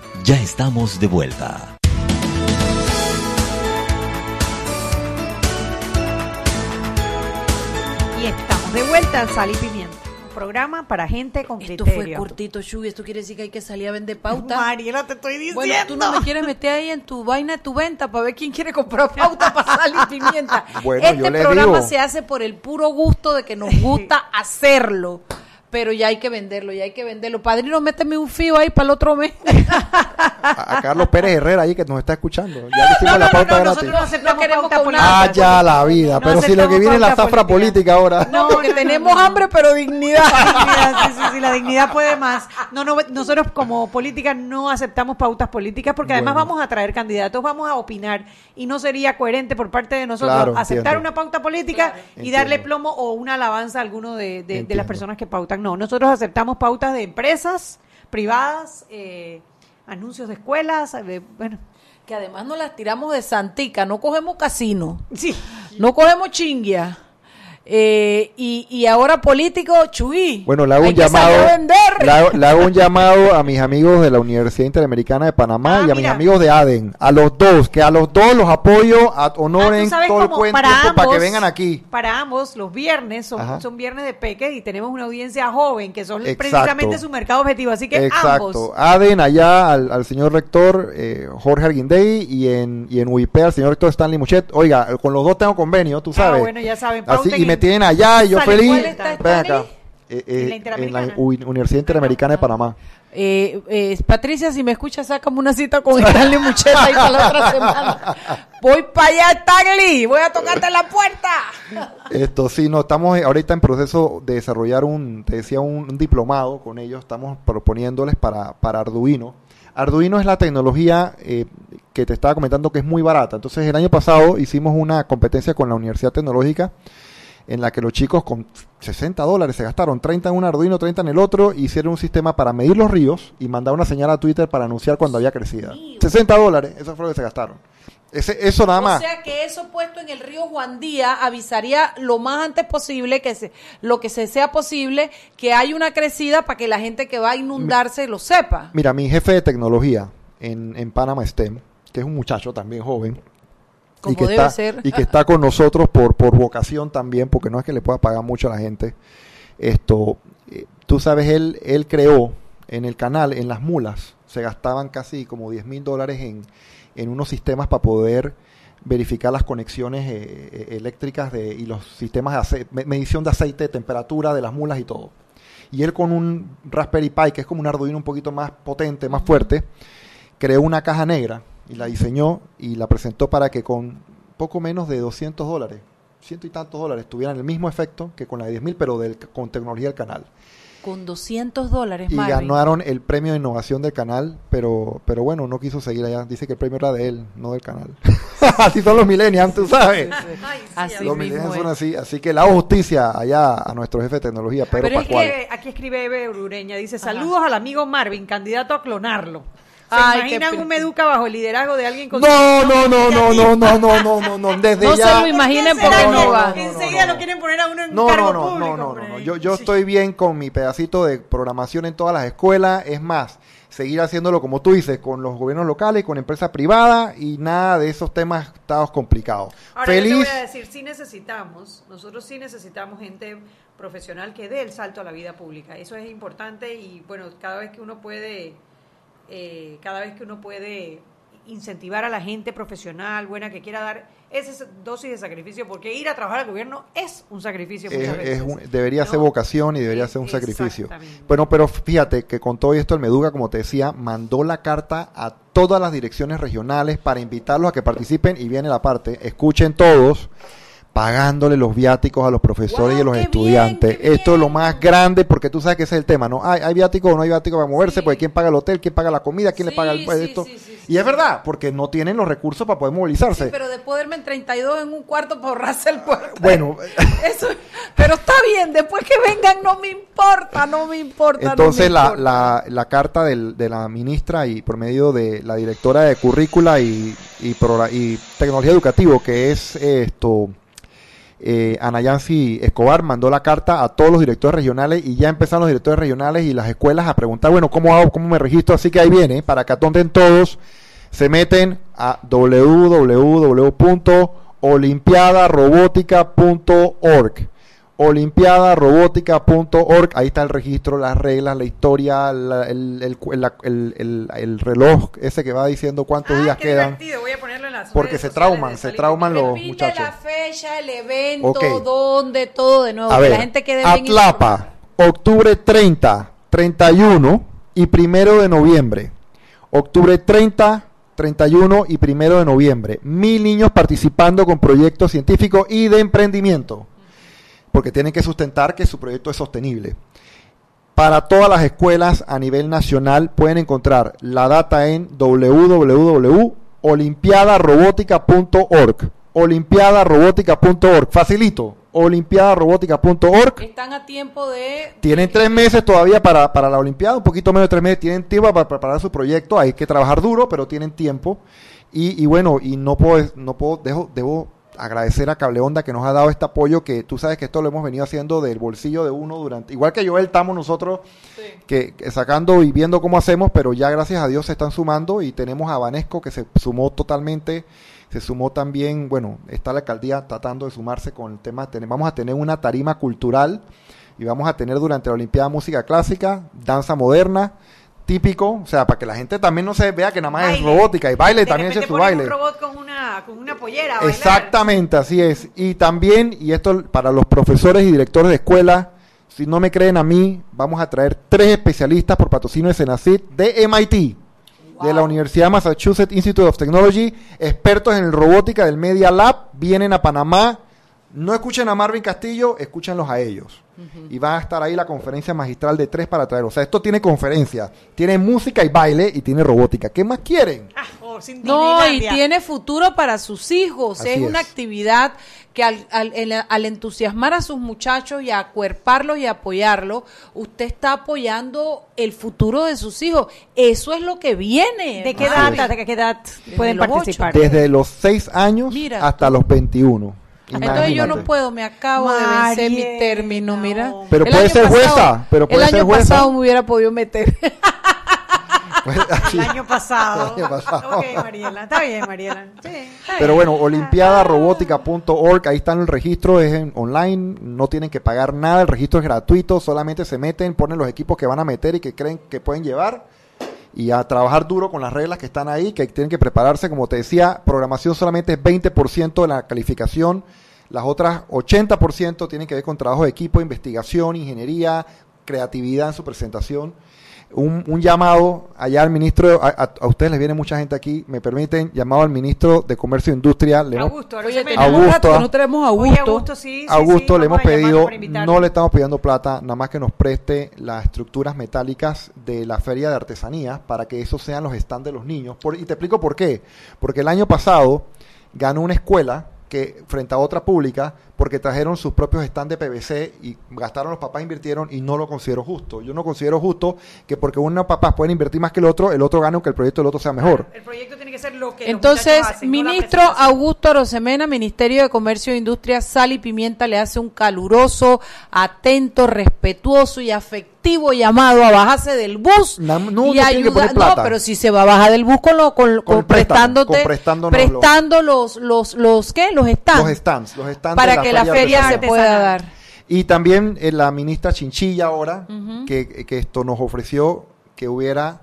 Ya estamos de vuelta. Y estamos de vuelta en Sal y Pimienta. Un programa para gente con Esto criterio. fue cortito, Shubi. Esto quiere decir que hay que salir a vender pauta. Mariela, te estoy diciendo. Bueno, tú no me quieres meter ahí en tu vaina de tu venta para ver quién quiere comprar pauta para sal y pimienta. Bueno, este yo le programa digo. se hace por el puro gusto de que nos gusta hacerlo. Pero ya hay que venderlo, ya hay que venderlo. Padrino, méteme un fío ahí para el otro mes. A, a Carlos Pérez Herrera ahí que nos está escuchando. Ya le hicimos la pauta gratis. nosotros no aceptamos No queremos pauta política. Ah, ya la vida. No pero si lo que viene es la zafra política ahora. No, porque no, no, tenemos no. hambre, pero dignidad. Dignidad, sí, sí, sí, la dignidad puede más. No, no, nosotros como política no aceptamos pautas políticas porque además Bueno. vamos a traer candidatos, vamos a opinar y no sería coherente por parte de nosotros Claro, aceptar entiendo. una pauta política y darle plomo o una alabanza a alguno de, de- de las personas que pautan. No, nosotros aceptamos pautas de empresas privadas, eh, anuncios de escuelas, de- bueno, Que además nos las tiramos de santica, no cogemos casino, sí. no cogemos chinguia. Eh, y, y ahora político, chuy. Bueno, le hago un llamado. Le hago, le hago un llamado a mis amigos de la Universidad Interamericana de Panamá Ah, y a mis amigos de ADEN. A los dos, que a los dos los apoyo, a, Ah, honoren sabes todo el buen para para que ambos- vengan aquí. Para ambos, los viernes son, viernes de peque y tenemos una audiencia joven, que son Exacto. precisamente su mercado objetivo. Así que Exacto. ambos. ADEN allá al, al señor rector eh, Jorge Arguindey y en, y en UIP al señor rector Stanley Muchet. Oiga, con los dos tengo convenio, tú sabes. Ah, bueno, ya saben. Así, me en- tienen allá y yo Sale, feliz. ¿cuál está Ven acá. Stanley? Eh, En eh, la en la Interamericana. U- Universidad Interamericana de Panamá. Eh, eh, Patricia, si me escuchas, sácame una cita con Stanley Mucheta ahí para la otra semana. Voy para allá, Stanley. Voy a tocarte la puerta. Esto sí, no, estamos ahorita en proceso de desarrollar un, te decía, un, un diplomado con ellos, estamos proponiéndoles para, para Arduino. Arduino es la tecnología eh, que te estaba comentando que es muy barata. Entonces, el año pasado hicimos una competencia con la Universidad Tecnológica en la que los chicos con 60 dólares se gastaron 30 en un Arduino, 30 en el otro, hicieron un sistema para medir los ríos y mandar una señal a Twitter para anunciar cuando había crecida. 60 dólares, eso fue lo que se gastaron. Ese, eso nada O más. sea que eso puesto en el río Juan Díaz avisaría lo más antes posible, que se, lo que se sea posible, que hay una crecida para que la gente que va a inundarse lo sepa. Mira, mi jefe de tecnología en, en Panama STEM, que es un muchacho también joven, Como y que, debe está, ser. y que está con nosotros por, por vocación también, porque no es que le pueda pagar mucho a la gente. Esto, eh, tú sabes, él, él creó en el canal, en las mulas, se gastaban casi como 10 mil dólares en, en unos sistemas para poder verificar las conexiones eh, eh, eléctricas de, y los sistemas de medición de aceite, temperatura de las mulas y todo. Y él con un Raspberry Pi, que es como un Arduino un poquito más potente, más fuerte, creó una caja negra y la diseñó y la presentó para que con poco menos de 200 dólares, ciento y tantos dólares, tuvieran el mismo efecto que con la de 10 mil, pero del, con tecnología del canal. Con 200 dólares, Y Marvin. ganaron el premio de innovación del canal, pero, pero bueno, no quiso seguir allá. Dice que el premio era de él, no del canal. así son los millennials, tú sabes. Así los millennials son así. Así que hago justicia allá a nuestro jefe de tecnología, Pedro Pero es Pascual. que aquí escribe Eve Urureña, dice, saludos al amigo Marvin, candidato a clonarlo. ¿Se Ay, imaginan un Meduca bajo el liderazgo de alguien con... No, no, no, no, no, no, no, no, no, no, desde No se ya. lo imaginen ¿Por qué porque no va. no, no, Enseguida no. lo quieren poner a uno en No, cargo no, no, público. no, no, no, no. Yo, yo Sí. estoy bien con mi pedacito de programación en todas las escuelas. Es más, seguir haciéndolo como tú dices, con los gobiernos locales, con empresas privadas y nada de esos temas estados complicados. Ahora, yo te Feliz. voy a decir, sí necesitamos, nosotros sí necesitamos gente profesional que dé el salto a la vida pública. Eso es importante y, bueno, cada vez que uno puede eh, cada vez que uno puede incentivar a la gente profesional, buena, que quiera dar esa dosis de sacrificio, porque ir a trabajar al gobierno es un sacrificio muchas Es- veces. es un- debería ¿no? ser vocación y debería ser un sacrificio. Bueno, pero fíjate que con todo esto el Meduga, como te decía, mandó la carta a todas las direcciones regionales para invitarlos a que participen y viene la parte, escuchen todos, pagándole los viáticos a los profesores y a los estudiantes. bien, Esto es lo más grande porque tú sabes que ese es el tema, ¿no? Hay, hay viáticos o no hay viáticos para moverse, Sí. porque quién paga el hotel, quién paga la comida, quién le paga el, sí, esto. y es verdad, porque no tienen los recursos para poder movilizarse. Sí, pero de poderme en 32 en un cuarto para ahorrarse el puerto. Bueno, Eso, pero está bien, después que vengan no me importa, no me importa. no Entonces me la, importa. la, la carta del- de la ministra y por medio de la directora de currícula y, y, y tecnología educativo, que es esto, eh, Ana Yancy Escobar, mandó la carta a todos los directores regionales y ya empezaron los directores regionales y las escuelas a preguntar, bueno, ¿cómo hago? ¿Cómo me registro? Así que ahí viene, para que atonden todos, se meten a www.olimpiadarobótica.org olimpiadarobótica.org, ahí está el registro, las reglas, la historia, la- el, el, el- el- el reloj ese que va diciendo cuántos Ah, días qué quedan. divertido, voy a ponerlo en las Porque se trauman, se trauman los muchachos. la fecha, el evento, Ok. dónde, todo de nuevo. A que ver, la gente quede bien Atlapa, octubre 30, 31 y primero de noviembre. Octubre 30, 31 y primero de noviembre. Mil niños participando con proyectos científicos y de emprendimiento. Porque tienen que sustentar que su proyecto es sostenible. Para todas las escuelas a nivel nacional pueden encontrar la data en www.olimpiadarobótica.org. Olimpiadarobótica.org. Facilito. Olimpiadarobótica.org. Están a tiempo de... Tienen tres meses todavía para, para la Olimpiada, un poquito menos de tres meses. Tienen tiempo para preparar su proyecto. Hay que trabajar duro, pero tienen tiempo. Y, y bueno, y no puedo, no puedo, dejo, debo agradecer a Cableonda que nos ha dado este apoyo, que tú sabes que esto lo hemos venido haciendo del bolsillo de uno durante, igual que Joel estamos nosotros que, que sacando y viendo cómo hacemos, pero ya gracias a Dios se están sumando y tenemos a Vanesco que se sumó totalmente, se sumó también, bueno, está la alcaldía tratando de sumarse con el tema, vamos a tener una tarima cultural y vamos a tener durante la Olimpiada música clásica, danza moderna, típico, o sea, para que la gente también no se vea que nada más es robótica y baile De también es su baile. un robot con una, con una pollera a bailar. Exactamente, así es. Y también, y esto para los profesores y directores de escuela, si no me creen a mí, vamos a traer tres especialistas por patrocinio de Senacid de MIT, de la Universidad Massachusetts Institute of Technology, expertos en robótica del Media Lab, vienen a Panamá. No escuchen a Marvin Castillo, escúchenlos a ellos. Y va a estar ahí la conferencia magistral de tres para traer. O sea, esto tiene conferencia, tiene música y baile y tiene robótica. ¿Qué más quieren? Ah, oh, sin No, y tiene futuro para sus hijos. Así es una es. actividad que al, al- el- al entusiasmar a sus muchachos y acuerparlos y apoyarlos, usted está apoyando el futuro de sus hijos. Eso es lo que viene. ¿De qué edad, de qué edad pueden los ocho. participar? Desde los 6 años Mira hasta los 21. Entonces yo no Imagínate. puedo, me acabo de vencer mi término, mira. Pero El puede año ser pasado- jueza, pero puede el ser año jueza. pasado me hubiera podido meter. Pues, así. El año pasado. El año pasado. Ok, Mariela. Está bien, Mariela. Sí, está Pero bien. bueno, olimpiadarobótica.org, ahí están el registro, es en online, no tienen que pagar nada, el registro es gratuito, solamente se meten, ponen los equipos que van a meter y que creen que pueden llevar y a trabajar duro con las reglas que están ahí, que tienen que prepararse, como te decía, programación solamente es 20% de la calificación, las otras 80% tienen que ver con trabajo de equipo, investigación, ingeniería, creatividad en su presentación. Un, un llamado allá al ministro, a, a- a ustedes les viene mucha gente aquí, me permiten, llamado al ministro de Comercio e Industria, le hemos- Augusto, Oye, tenemos un Augusto, ah. no tenemos Oye, Augusto. Augusto, sí, sí, Augusto sí, le hemos pedido, no le estamos pidiendo plata, nada más que nos preste las estructuras metálicas de la feria de artesanías para que esos sean los stands de los niños. Por- y te explico por qué. Porque el año pasado ganó una escuela que frente a otra pública porque trajeron sus propios stands de PVC y gastaron los papás invirtieron y no lo considero justo. Yo no considero justo que porque unos papás pueden invertir más que el otro, el otro gane aunque el proyecto del otro sea mejor. El proyecto tiene ser lo que los Entonces, hacen, ministro. Augusto Arosemena, Ministerio de Comercio e Industria, Sal y Pimienta le hace un caluroso, atento, respetuoso y afectivo llamado a bajarse del bus no, y plata. No, pero si se va a bajar del bus con, lo, con, con prestándote, con prestándonos lo- prestando los, los, los, ¿qué? Los stands. Los stands, los stands para de que la feria se pueda dar. Y también eh, la ministra Chinchilla ahora, que, que esto nos ofreció que hubiera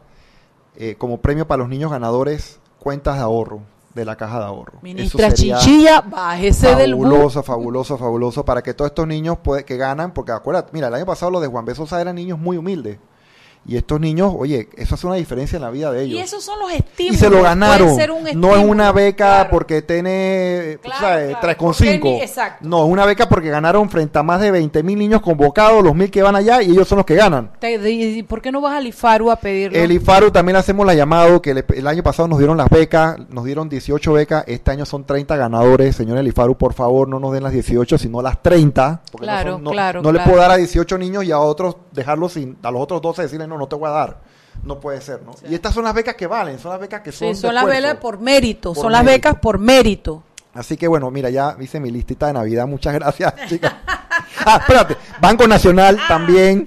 eh, como premio para los niños ganadores cuentas de ahorro de la caja de ahorro. Ministra Chinchilla, bájese del bus. Fabuloso, fabuloso, fabuloso, para que todos estos niños puede- que ganan, porque acuérdate, mira, el año pasado los de Juan B. Sosa eran niños muy humildes. Y estos niños, oye, eso hace una diferencia en la vida de ellos. Y esos son los Y estímulos. se lo ganaron. ser un No es una beca claro. porque tiene Claro, ¿sabes? claro, 3,5. porque ni- exacto. No, es una beca porque ganaron frente a más de 20 mil niños convocados, los mil que van allá, y ellos son los que ganan. ¿Y por qué no vas al IFARU a pedirlo? El IFARU también le hacemos la llamado, que le- el año pasado nos dieron las becas, nos dieron 18 becas, este año son 30 ganadores. Señor el IFARU, por favor, no nos den las 18, sino las 30. Porque no son- no, claro, no le puedo dar a 18 niños y a otros dejarlos sin, a los otros 12 decirles, no, no te voy a dar. No puede ser, ¿no? Y estas son las becas que valen, son las becas que son Sí, son de las becas por mérito, Por son las mérito. becas por mérito. Así que bueno, mira, ya hice mi listita de Navidad. Muchas gracias, chicas. Ah, espérate. Banco Nacional también.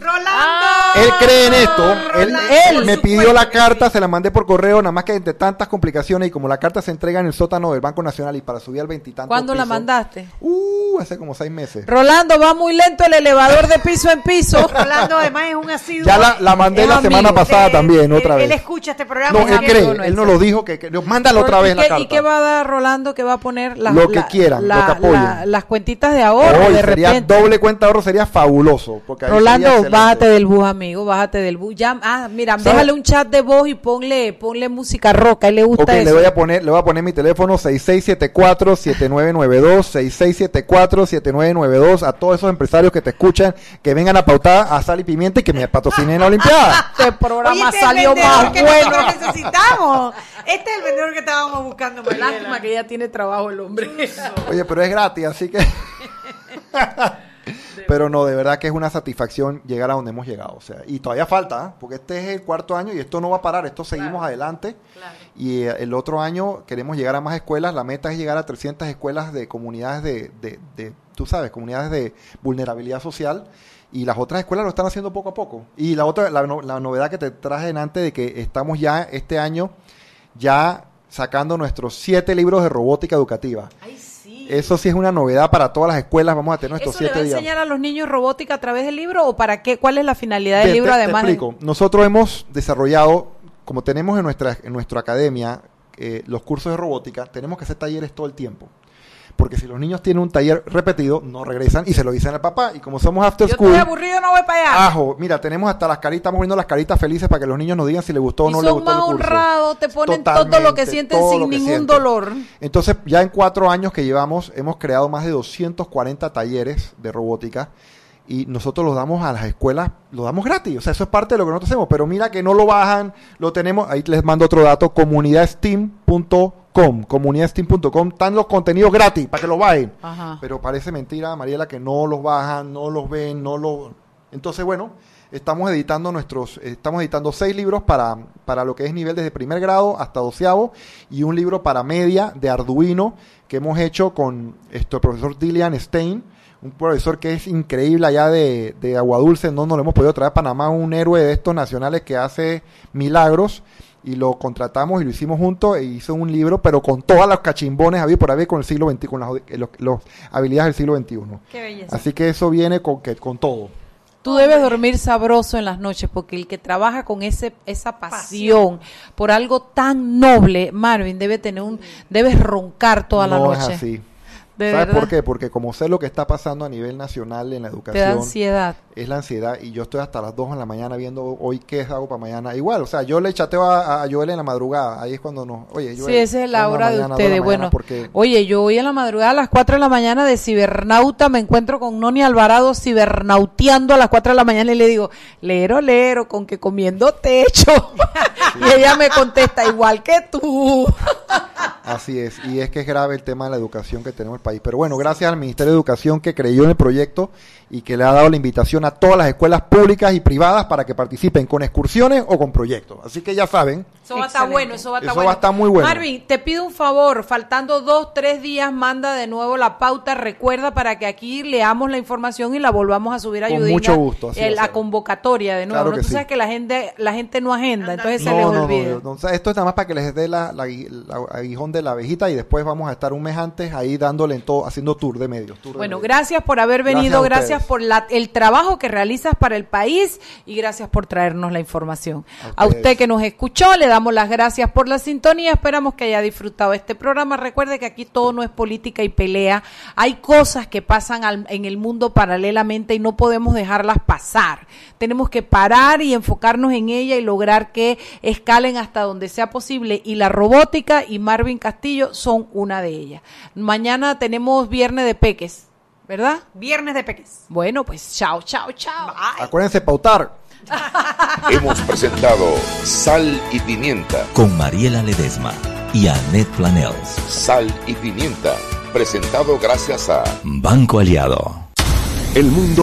Él cree en esto. Él, Él, me pidió la carta, se la mandé por correo, nada más que entre tantas complicaciones y como la carta se entrega en el sótano del Banco Nacional y para subir al veintitantos ¿Cuándo la mandaste? Uh, hace como seis meses. Rolando, va muy lento el elevador de piso en piso. Rolando además es un asiduo. Ya la, la mandé la semana amigo. pasada también, él- otra Él vez. escucha este programa. No, él cree, no, él no, lo dijo, que, que mándalo otra ¿Y vez qué- la ¿Y qué carta. va a dar Rolando? que va a poner? Las- Lo que quieran, lo que apoyen. las cuentitas de ahorro, Hoy de sería repente. doble cuenta de ahorro, sería fabuloso. Porque ahí Rolando, sería bájate del bus, amigo, bájate del bus. Ya, ah, mira, ¿Sabe? déjale un chat de voz y ponle, ponle música rock, a él le gusta Ok, eso. le voy a poner, le voy a poner mi teléfono 6674-7992, 6674-7992 a todos esos empresarios que te escuchan, que vengan a pautar a Sal y Pimienta y que me patrocinen la Olimpiada. Este programa Oye, este salió vendedor más que bueno. necesitamos. Este es el vendedor que estábamos buscando. Lástima que ya tiene trabajo el hombre. Oye, pero es gratis, así que... pero no, de verdad que es una satisfacción llegar a donde hemos llegado. O sea, y todavía falta, ¿eh? porque este es el cuarto año y esto no va a parar, esto seguimos adelante. Y eh, el otro año queremos llegar a más escuelas. La meta es llegar a 300 escuelas de comunidades de, de, de, tú sabes, comunidades de vulnerabilidad social. Y las otras escuelas lo están haciendo poco a poco. Y la otra, la, no- la novedad que te traje antes de que estamos ya este año ya sacando nuestros siete libros de robótica educativa. Eso sí es una novedad para todas las escuelas. Vamos a tener nuestros ¿Eso le va a siete días. enseñar a los niños robótica a través del libro o para qué? ¿Cuál es la finalidad del Te- libro te- te además? de- explico. Nosotros hemos desarrollado, como tenemos en nuestra, en nuestra academia eh, los cursos de robótica, tenemos que hacer talleres todo el tiempo. Porque si los niños tienen un taller repetido, no regresan y se lo dicen al papá. Y como somos after Yo school, estoy aburrido, no voy para allá. ajo, mira, tenemos hasta las caritas, estamos viendo las caritas felices para que los niños nos digan si les gustó o no les son gustó el más honrados, te ponen todo lo que sienten sin que ningún sienten. dolor. Entonces, ya en cuatro años que llevamos, hemos creado más de 240 talleres de robótica y nosotros los damos a las escuelas, lo damos gratis. O sea, eso es parte de lo que nosotros hacemos. Pero mira que no lo bajan, lo tenemos. Ahí les mando otro dato: comunidadsteam.com. Comunidadsteam.com. Están los contenidos gratis para que lo bajen. Ajá. Pero parece mentira, Mariela, que no los bajan, no los ven, no los... Entonces, bueno, estamos editando nuestros, estamos editando seis libros para, para lo que es nivel desde primer grado hasta doceavo y un libro para media de Arduino que hemos hecho con esto, el profesor Dillian Stein, un profesor que es increíble allá de, de Aguadulce, no nos lo hemos podido traer a Panamá, un héroe de estos nacionales que hace milagros y lo contratamos y lo hicimos juntos e hizo un libro, pero con todas las cachimbones había por haber con el siglo XX, con las los- los habilidades del siglo XXI. Qué belleza. Así que eso viene con, que, con todo. Tú debes dormir sabroso en las noches porque el que trabaja con ese esa pasión, por algo tan noble, Marvin debe tener un debes roncar toda la no noche. es así. De ¿Sabes verdad. por qué? Porque como sé lo que está pasando a nivel nacional en la Te da educación, ansiedad. es la ansiedad y yo estoy hasta las 2 de la mañana viendo hoy qué hago para mañana. Igual, o sea, yo le chateo a, a Joel en la madrugada, ahí es cuando nos, oye, Joel, Sí, esa es la hora de ustedes. Bueno, porque oye, yo hoy en la madrugada a las 4 de la mañana de cibernauta me encuentro con Noni Alvarado cibernauteando a las 4 de la mañana y le digo, lero, lero, con que comiendo techo. y ella me contesta, igual que tú. Así es, y es que es grave el tema de la educación que tenemos en el país. Pero bueno, gracias al Ministerio de Educación que creyó en el proyecto y que le ha dado la invitación a todas las escuelas públicas y privadas para que participen con excursiones o con proyectos. Así que ya saben, Eso va a estar bueno, eso va a estar Eso bueno. va a estar muy bueno. Marvin, te pido un favor, faltando dos, tres días, manda de nuevo la pauta, recuerda para que aquí leamos la información y la volvamos a subir a Con mucho gusto, así la convocatoria de nuevo. Claro ¿no? Tú sabes que la gente, la gente no agenda, entonces se no, les no, no, olvida. no, o sea, esto es nada más para que les dé la, la, la aguijón de la abejita y después vamos a estar un mes antes ahí dándole en todo, haciendo tour de medios. tour de Bueno, medios. gracias por haber Gracias venido, a gracias, por la, el trabajo que realizas para el país y gracias por traernos la información. A A usted que nos escuchó, le damos damos las gracias por la sintonía. Esperamos que haya disfrutado este programa. Recuerde que aquí todo no es política y pelea. Hay cosas que pasan al- en el mundo paralelamente y no podemos dejarlas pasar. Tenemos que parar y enfocarnos en ella y lograr que escalen hasta donde sea posible. Y la robótica y Marvin Castillo son una de ellas. Mañana tenemos viernes de peques, ¿verdad? Viernes de Peques. Bueno, pues chao, chao, chao. Acuérdense pautar. Hemos presentado Sal y Pimienta. Con Mariela Ledesma y Annette Planels. Sal y Pimienta. Presentado gracias a Banco Aliado. El mundo